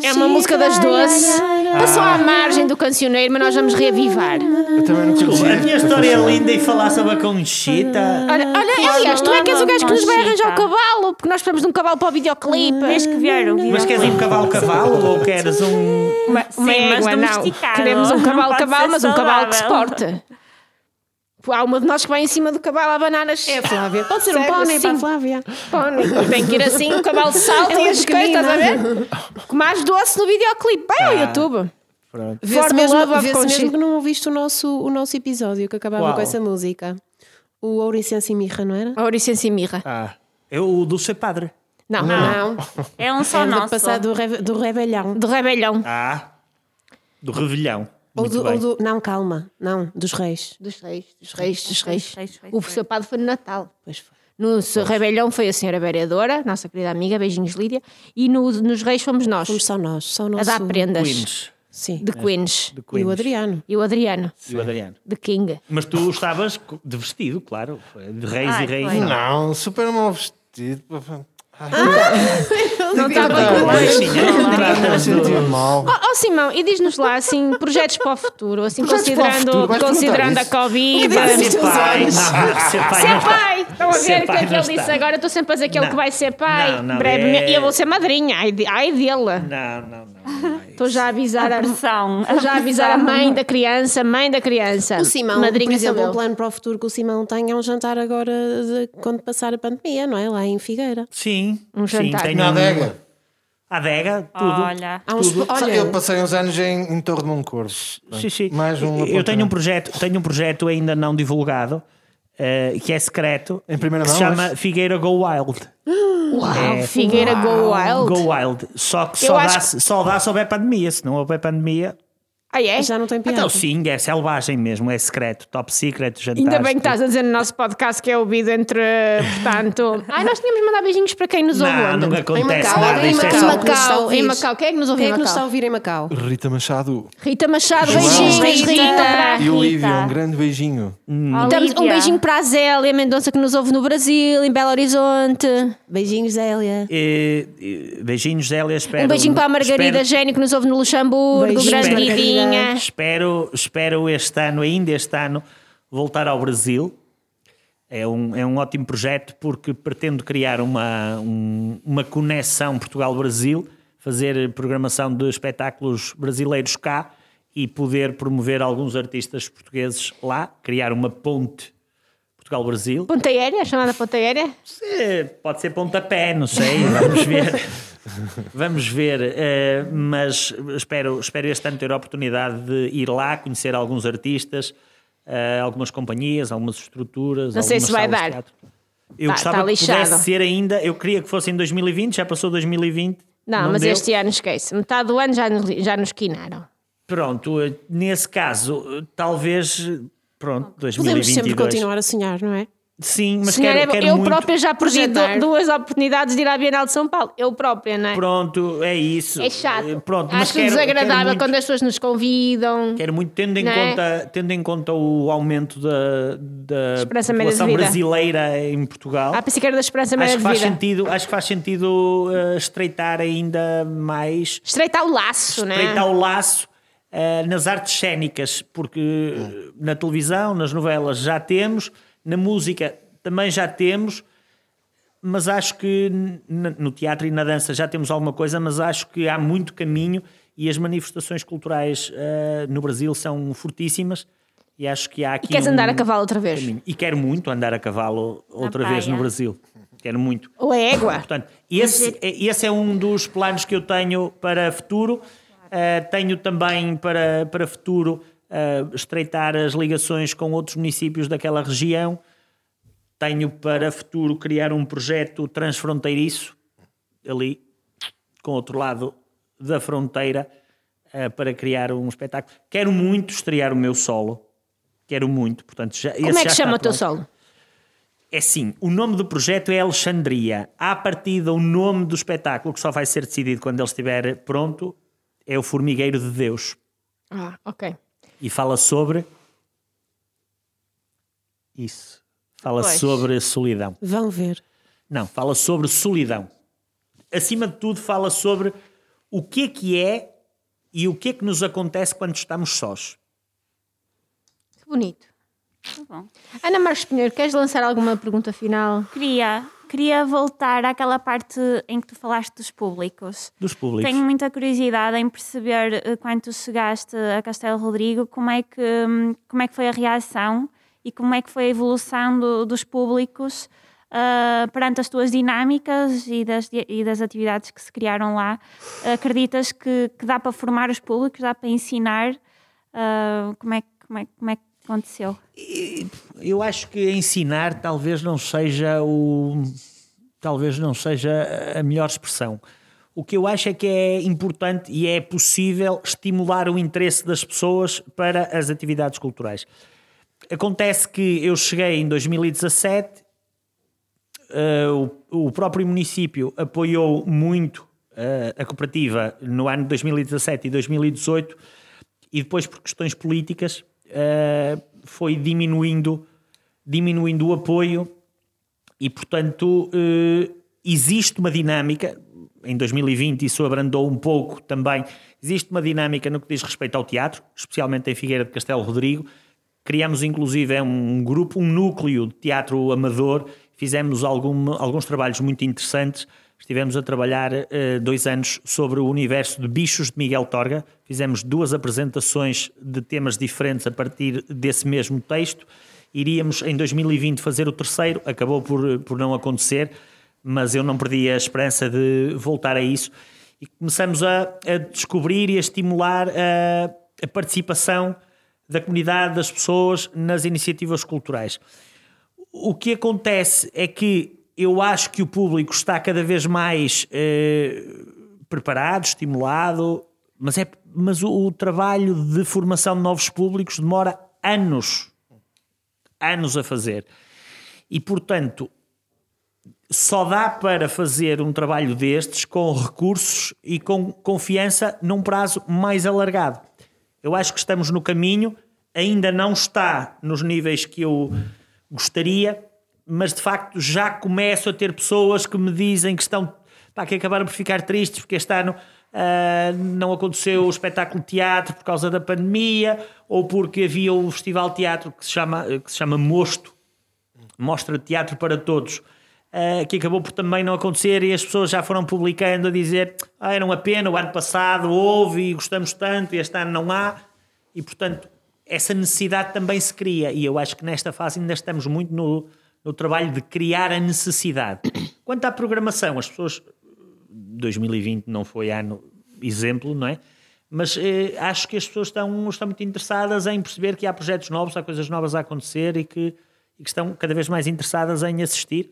é uma música das doce. Passou à margem do cancioneiro, mas nós vamos reavivar. Eu também não A conhecia. minha história é linda e falar sobre a Conchita. Olha, olha aliás, tu é que és o gajo que nos vai arranjar o cavalo, porque nós precisamos de um cavalo para o videoclipe. Que vídeo. Mas queres um cavalo-cavalo ou queres um. Uma, uma Sim, mas égua, não. Queremos um Não cavalo pode cavalo, ser mas um cavalo que se saudável. Porte. Há uma de nós que vai em cima do cavalo a bananas. É a Flávia. Pode ser um pônei para a. Flávia. Pônei. Tem que ir assim, o cavalo salta Ela e é as coisas, estás a ver? Com mais doce no videoclipe. Vai ao Ah. YouTube. Vê-se mesmo, Conchita. mesmo que não ouviste o nosso, o nosso episódio que acabava Qual? com essa música. O Ouro, Incenso e Mirra, não era? Ouricense e Mirra. Ah, é o do ser padre. Não, Não. É um só É do nosso. passado do, reve, do Rebelhão. De rebelhão. Ah, do revelhão. Ou do, ou do. Não, calma. Não, dos Reis. Dos reis, dos reis, dos reis. reis, reis, O reis. seu padre foi no Natal. Pois foi. No seu rebelhão foi a senhora vereadora, nossa querida amiga, beijinhos Lídia. E no- nos reis fomos nós, Fomos só nós. Só o a dar prendas. Queens. Sim. De Queens. De E Queens. o Adriano. E o Adriano, E o Adriano. de King. Mas tu estavas de vestido, claro. De reis Ai, e reis. Não, super mal vestido. Não estava Ai, com Baixinha, não Me tratas senti do- mal. Oh, oh, Simão, e diz-nos lá assim, projetos para o futuro, assim, Projetos para o considerando, futuro, considerando a Covid. Vai Nos ser pai. Não, ser pai. Ser não pai! Estão a ver o que é que não ele disse agora? Eu estou sempre a dizer que ele Não. que vai ser pai. Não, não, brevemente. é- E eu vou ser madrinha. Ai, de- ai dele. Não, não, não. Estou já a avisar a, pressão. estou já a avisar a mãe da criança, mãe da criança. O Simão, madrinha por exemplo, um plano para o futuro que o Simão tem é um jantar agora de- quando passar a pandemia, não é? Lá em Figueira. Sim. Um sim, jantar. tenho Na adega. Adega, tudo. Olha. Há uns, Tudo. olha, Eu passei uns anos em, em Torre de Moncorvo. Sim, sim. Mais um Eu tenho um projeto, tenho um projeto ainda não divulgado, eh, que é secreto, Em primeira que se mão, chama mas- Figueira Go Wild. Uau, É. Figueira Go Wild. Go Wild. Só que só dá, acho só dá se houver pandemia. Se não houver pandemia, Ah, é? Já não tem piada. Então sim, é selvagem mesmo, é secreto, top secret, jantar. Ainda bem que estás a dizer no nosso podcast que é ouvido entre, portanto... Ai, nós tínhamos de mandar beijinhos para quem nos ouve. Não, onde? não acontece Macau, nada. em é Em Macau. a Macau, em Macau. Quem é que nos ouve Quem em é que nos está a ouvir em Macau? Rita Machado Rita Machado, João. beijinhos, Beijinho Rita. para a e Olivia, Rita. um grande beijinho. Damos um beijinho para a Zélia Mendonça que nos ouve no Brasil, em Belo Horizonte. Beijinhos, Zélia. Beijinhos, Zélia, espero... Um beijinho para a Margarida espero- Gênio que nos ouve no Luxemburgo, Beijinhos, grande Margarida. Espero, espero este ano, ainda este ano, voltar ao Brasil. É um, é um ótimo projeto porque pretendo criar uma, um- uma conexão Portugal-Brasil, fazer programação de espetáculos brasileiros cá e poder promover alguns artistas portugueses lá, criar uma ponte Portugal-Brasil. Ponta aérea, chamada ponta aérea. Se- Pode ser pontapé, não sei, vamos ver. Vamos ver, eh, mas espero, espero este ano ter a oportunidade de ir lá, conhecer alguns artistas, eh, algumas companhias, algumas estruturas. Não sei se vai dar. teatro. Eu Tá- gostava tá que pudesse ser ainda, eu queria que fosse em 2020, já passou 2020. Não, mas deu. este ano esquece. Metade do ano já nos, já nos quinaram. Pronto, nesse caso, talvez, pronto, Podemos 2022. sempre continuar a sonhar, não é? Sim, mas Senhora, quero, quero eu muito... própria já perdi projetar. duas oportunidades de ir à Bienal de São Paulo. Eu própria, não é? Pronto, é isso. É chato. Eh, Pronto, mas Acho quero- quero desagradável muito- quando as pessoas nos convidam. Quero muito, tendo em, é? conta, tendo em conta o aumento da, da população vida. brasileira em Portugal, Ah, pensei que era da esperança média acho que faz vida. sentido, acho que faz sentido eh, estreitar ainda mais, Estreitar o laço, não é? estreitar o laço eh, nas artes cénicas, porque eh, na televisão, nas novelas já temos, na música também já temos, mas acho que no teatro e na dança já temos alguma coisa, mas acho que há muito caminho e as manifestações culturais eh, no Brasil são fortíssimas e acho que há aqui E queres um andar a cavalo outra vez? caminho. E quero muito andar a cavalo outra vez no Brasil. Quero muito. Ou é égua? Portanto, esse, é- esse é um dos planos que eu tenho para futuro. Uh, tenho também para, para futuro uh, estreitar as ligações com outros municípios daquela região. Tenho para futuro criar um projeto transfronteiriço ali, com outro lado da fronteira, uh, para criar um espetáculo. Quero muito estrear o meu solo. Quero muito. Portanto, já, Como é que chama o teu solo? É sim, o nome do projeto é Alexandria. À partida, o nome do espetáculo, que só vai ser decidido quando ele estiver pronto, é o Formigueiro de Deus. Ah, ok. E fala sobre. Isso. Fala Pois. sobre solidão. Vão ver. Não, fala sobre solidão. Acima de tudo, fala sobre o que é que é e o que é que nos acontece quando estamos sós. Que bonito. Tá bom. Ana Marques Pinheiro, queres lançar alguma pergunta final? Queria, queria voltar àquela parte em que tu falaste dos públicos. Dos públicos. Tenho muita curiosidade em perceber eh, quando tu chegaste a Castelo Rodrigo como é que, hum, como é que foi a reação e como é que foi a evolução do- dos públicos ah, perante as tuas dinâmicas e das, e das atividades que se criaram lá. Acreditas que, que dá para formar os públicos, dá para ensinar? Ah, como, é, como, é, como é que aconteceu? Eu acho que ensinar talvez não seja o talvez não seja a melhor expressão. O que eu acho é que é importante e é possível estimular o interesse das pessoas para as atividades culturais. Acontece que eu cheguei em 2017, eh, o, o próprio município apoiou muito eh, a cooperativa no ano de 2017 e 2018 e depois por questões políticas eh, foi diminuindo, diminuindo o apoio e portanto eh, existe uma dinâmica em 2020 isso abrandou um pouco também existe uma dinâmica no que diz respeito ao teatro especialmente em Figueira de Castelo Rodrigo. Criamos inclusive é um grupo, um núcleo de teatro amador fizemos algum, alguns trabalhos muito interessantes Estivemos a trabalhar eh, dois anos sobre o universo de bichos de Miguel Torga. Fizemos duas apresentações de temas diferentes a partir desse mesmo texto. Iríamos em 2020 fazer o terceiro, acabou por, por não acontecer, mas eu não perdi a esperança de voltar a isso. E começamos a, a descobrir e a estimular a, a participação da comunidade, das pessoas nas iniciativas culturais. O que acontece é que eu acho que o público está cada vez mais eh, preparado, estimulado, mas é, mas o, o trabalho de formação de novos públicos demora anos. Anos a fazer. E, portanto, só dá para fazer um trabalho destes com recursos e com confiança num prazo mais alargado. Eu acho que estamos no caminho, ainda não está nos níveis que eu gostaria, mas de facto já começo a ter pessoas que me dizem que estão pá, que acabaram por ficar tristes porque este ano ah, não aconteceu o espetáculo de teatro por causa da pandemia ou porque havia o festival de teatro que se chama, que se chama Mosto, Mostra de Teatro para Todos, ah, que acabou por também não acontecer e as pessoas já foram publicando a dizer ah, era uma pena, o ano passado houve e gostamos tanto e este ano não há. E portanto essa necessidade também se cria e eu acho que nesta fase ainda estamos muito no, no trabalho de criar a necessidade. Quanto à programação, as pessoas 2020 não foi ano exemplo, não é? Mas eh, acho que as pessoas estão, estão muito interessadas em perceber que há projetos novos, há coisas novas a acontecer e que, e que estão cada vez mais interessadas em assistir.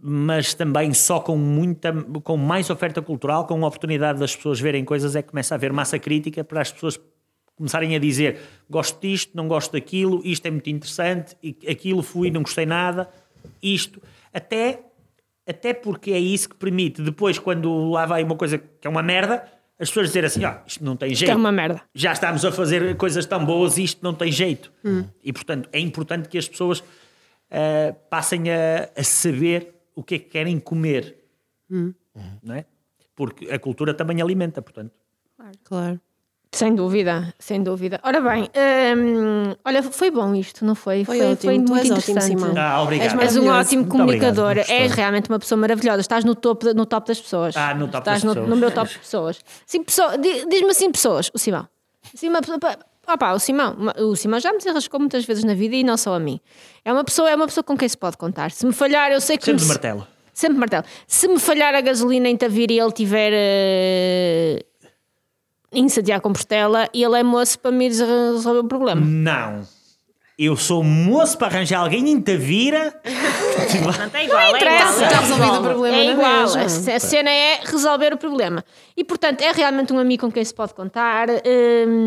Mas também só com muita, com mais oferta cultural, com a oportunidade das pessoas verem coisas, é que começa a haver massa crítica para as pessoas começarem a dizer gosto disto, não gosto daquilo, isto é muito interessante, e aquilo fui, não gostei nada, isto. Até até porque é isso que permite, depois, quando lá vai uma coisa que é uma merda, as pessoas dizerem assim: ah, isto não tem jeito. é uma merda. Já estamos a fazer coisas tão boas e isto não tem jeito. E, portanto, é importante que as pessoas ah, passem a, a saber o que é que querem comer. Não é? Porque a cultura também alimenta, portanto. Claro. Sem dúvida, sem dúvida. Ora bem, hum, olha, foi bom isto, não foi? Foi ótimo, tu muito ótimo, interessante. Simão. Ah, obrigado. És És um ótimo Muito comunicador, és realmente uma pessoa maravilhosa. Estás no topo, no top das pessoas. Ah, no top Estás das no, pessoas. no meu top de pessoas. Sim, pessoa, diz-me assim, pessoas, o Simão. Assim, uma pessoa, opá, o Simão, o Simão já me desarrascou muitas vezes na vida e não só a mim. É uma pessoa, é uma pessoa com quem se pode contar. Se me falhar, eu sei que Sempre de me- martelo. Sempre martelo. Se me falhar a gasolina em Tavira e ele tiver uh, em Santiago Compostela, ele é moço para me resolver o problema. Não. Eu sou moço para arranjar alguém em Tavira. Não tem igual, é interessa. igual. Já resolvido o problema É igual. A ce- a cena é resolver o problema. E, portanto, é realmente um amigo com quem se pode contar.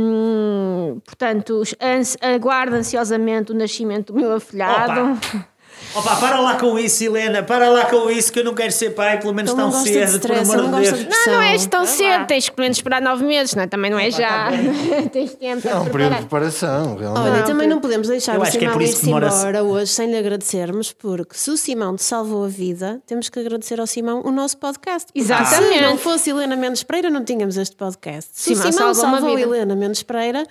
Hum, portanto, ans- aguardo ansiosamente o nascimento do meu afilhado. Opa, para lá com isso, Helena, para lá com isso, que eu não quero ser pai, pelo menos tão gosta de cedo, por stress, amor de Deus. de Não, não é pressão. tão cedo, tens que pelo menos esperar nove meses, não é? Também não é já. tens tempo É para um período de preparação, realmente. Olha, Não, também não podemos deixar o é Simão ir-se embora hoje sem lhe agradecermos, porque se o Simão te salvou a vida, temos que agradecer ao Simão o nosso podcast. Exatamente. Se não fosse Helena Mendes Pereira, não tínhamos este podcast. Se Simão o Simão salvou salvou vida. Helena Mendes Pereira,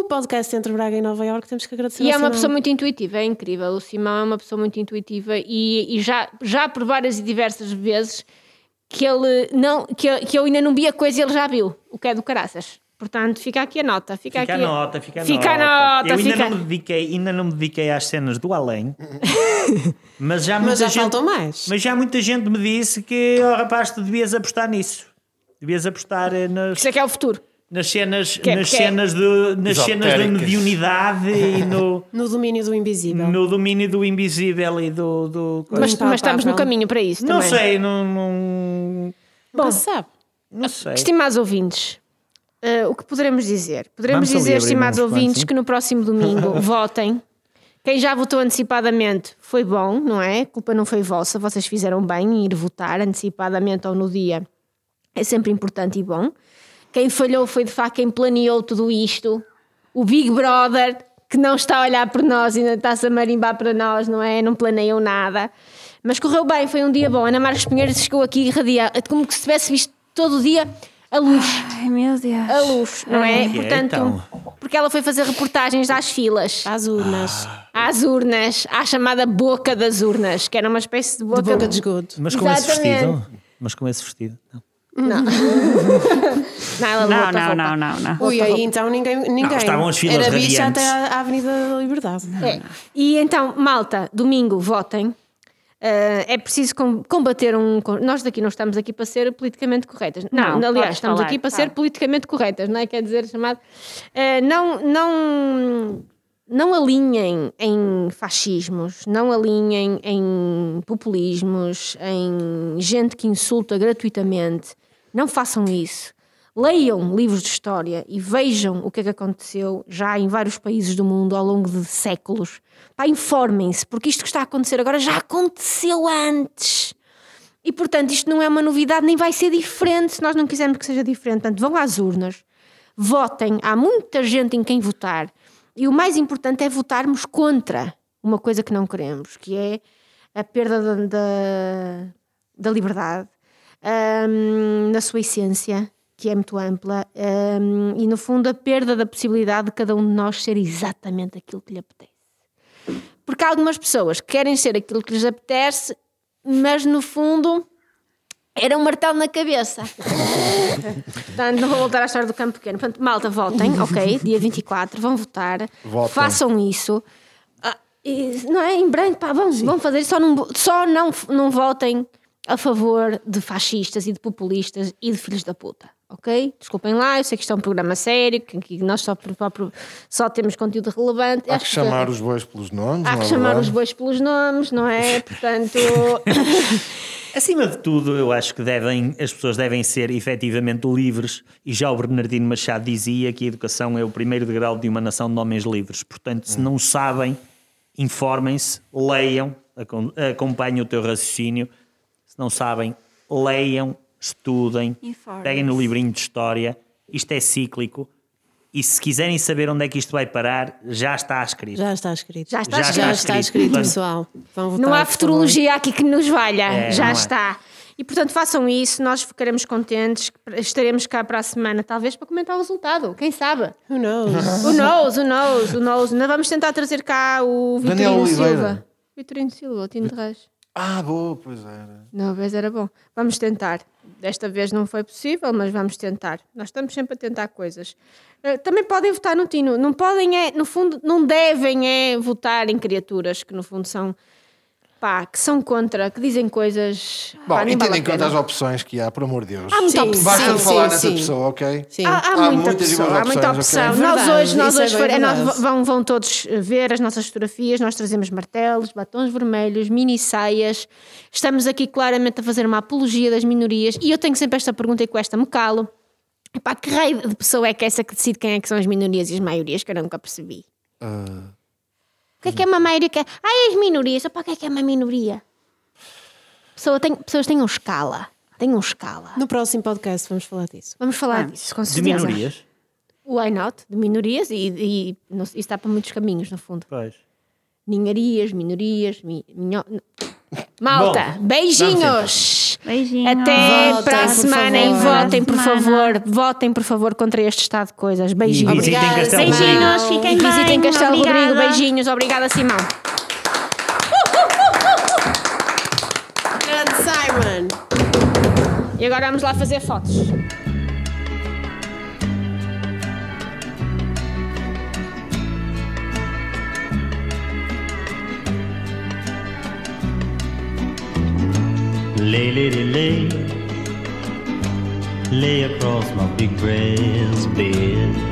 o podcast entre Braga e Nova Iorque, temos que agradecer E ao é uma pessoa muito intuitiva, é incrível. O Simão é uma pessoa muito intuitiva e, e já, já por várias e diversas vezes que ele não que, eu- que eu ainda não vi a coisa e ele já viu, o que é do caraças. Portanto, fica aqui a nota. Fica, Fica a aqui nota, fica a Fica a nota. nota, Eu ainda fica- não, me dediquei, ainda não me dediquei às cenas do além, mas já Mas muita já gente, faltam mais. Mas já muita gente me disse que, oh, rapaz, tu devias apostar nisso. Devias apostar eh, nas, Isto é que é o futuro. Nas cenas, Que- nas que- cenas, de, nas cenas da mediunidade e no, No domínio do invisível. no domínio do invisível e do. do Mas, mas estamos no caminho para isso não também. sei, não, não, Bom, sabe. não sei. Estimados ouvintes, eh, o que poderemos dizer? Poderemos Vamos dizer, estimados quantos, ouvintes, sim? que no próximo domingo votem. Quem já votou antecipadamente foi bom, não é? A culpa não foi vossa, vocês fizeram bem em ir votar antecipadamente ou no dia. É sempre importante e bom. Quem falhou foi de facto quem planeou tudo isto. O Big Brother, que não está a olhar por nós, ainda está-se a marimbar para nós, não é? Não planeiam nada. Mas correu bem, foi um dia bom. Ana Marques Pinheiro chegou aqui irradiada, como que se tivesse visto todo o dia a luz Ai, meu Deus. a luz, não é? É, Portanto, então? porque ela foi fazer reportagens às filas, Às urnas. às urnas, à chamada boca das urnas, que era uma espécie de boca, De boca de esgoto. Mas com esse Exatamente. vestido. Mas com esse vestido. Não. Não, ela levou Não, outra não, roupa. não, não, não. Ui, aí então ninguém. ninguém. estavam as filas Era bicha até à, Avenida da Liberdade. É. E então, malta, domingo, votem. Uh, é preciso com- combater um. Nós daqui não estamos aqui para ser politicamente corretas. Não, Não, aliás, estamos falar, aqui para claro. ser politicamente corretas, não é? Quer dizer, chamado. Uh, não, não, não alinhem em fascismos, não alinhem em populismos, em gente que insulta gratuitamente. Não façam isso. leiam livros de história e vejam o que é que aconteceu já em vários países do mundo ao longo de séculos. Informem-se, porque isto que está a acontecer agora já aconteceu antes. E portanto, isto não é uma novidade, nem vai ser diferente se nós não quisermos que seja diferente. Portanto, vão às urnas, votem, há muita gente em quem votar. E o mais importante é votarmos contra uma coisa que não queremos, que é a perda da, da, da liberdade, hum, na sua essência, que é muito ampla, hum, e no fundo a perda da possibilidade de cada um de nós ser exatamente aquilo que lhe apetece. Porque há algumas pessoas que querem ser aquilo que lhes apetece, mas no fundo era um martelo na cabeça. Portanto, não vou voltar à história do campo pequeno. Portanto, malta, votem, ok? Dia 24, vão votar. Votem. Façam isso. Ah, e, não é? Em branco, pá, vão, vão fazer. Só, não, só não, não votem a favor de fascistas e de populistas e de filhos da puta. Ok? Desculpem lá, eu sei que isto é um programa sério, que, que nós só, próprio- só temos conteúdo relevante. Há Acho que chamar os bois pelos nomes. Há que é chamar verdade? os bois pelos nomes, não é? Portanto, Acima de tudo, eu acho que devem, as pessoas devem ser efetivamente livres, e já o Bernardino Machado dizia que a educação é o primeiro degrau de uma nação de homens livres. Portanto, se não sabem, informem-se, leiam, acom- acompanhem o teu raciocínio. Se não sabem, leiam, estudem, peguem no livrinho de história. Isto é cíclico. E se quiserem saber onde é que isto vai parar, já está escrito. Já está escrito. Já está Já escrito. Já está escrito. pessoal. Vão votar, não há futurologia aqui que nos valha. É, Já há. está. E portanto façam isso, nós ficaremos contentes, estaremos cá para a semana, talvez para comentar o resultado, quem sabe? Who knows? O knows, o knows, o knows. Ainda vamos tentar trazer cá o Daniel Vitorino Oliveira. Silva. Vitorino Silva, o Tino de Reis. Ah, boa, pois era. Não, vez era bom. Vamos tentar. Desta vez não foi possível, mas vamos tentar. Nós estamos sempre a tentar coisas. Eh, Também podem votar no Tino. Não podem é, no fundo, não devem é votar em criaturas que no fundo são pá, que são contra, que dizem coisas. Bom, pá, e tendo em conta as opções que há, por amor de Deus. Há muita Sim, opção. Basta sim, falar sim, nessa sim. pessoa, ok? Sim. Há, há Há muita muitas opção, boas há muita opções, opção. ok. Nós Verdade, hoje, nós é hoje bem foi- nós vão, vão todos ver as nossas fotografias, nós trazemos martelos, batons vermelhos, mini saias. Estamos aqui claramente a fazer uma apologia das minorias e eu tenho sempre esta pergunta e com esta me calo. Epá, que raio de pessoa é que é essa que decide quem é que são as minorias e as maiorias que eu nunca percebi? O que é que é uma maioria? Que é... Ah, as minorias. Epá, o que é que é uma minoria? Pessoa tem, pessoas têm um escala. Têm um escala. No próximo podcast vamos falar disso. Vamos falar disso, com De certeza. minorias? Why not? De minorias e, e não- isso está para muitos caminhos, no fundo. Pois. Ninharias, minorias, mi, minho... Malta, Bom, beijinhos! Beijinhos. Até Votem, para a semana e votem, por Semana. favor, votem, por favor, contra este estado de coisas. Beijinhos. Visitem Obrigada, Castelo Simão. Rodrigo. Beijinhos, fiquem Visitem bem. Castelo Rodrigo. obrigada. Beijinhos. Obrigada, Simão. Grande Simon! E agora vamos lá fazer fotos. Lay, lady, lay. Lay across my big brass bed.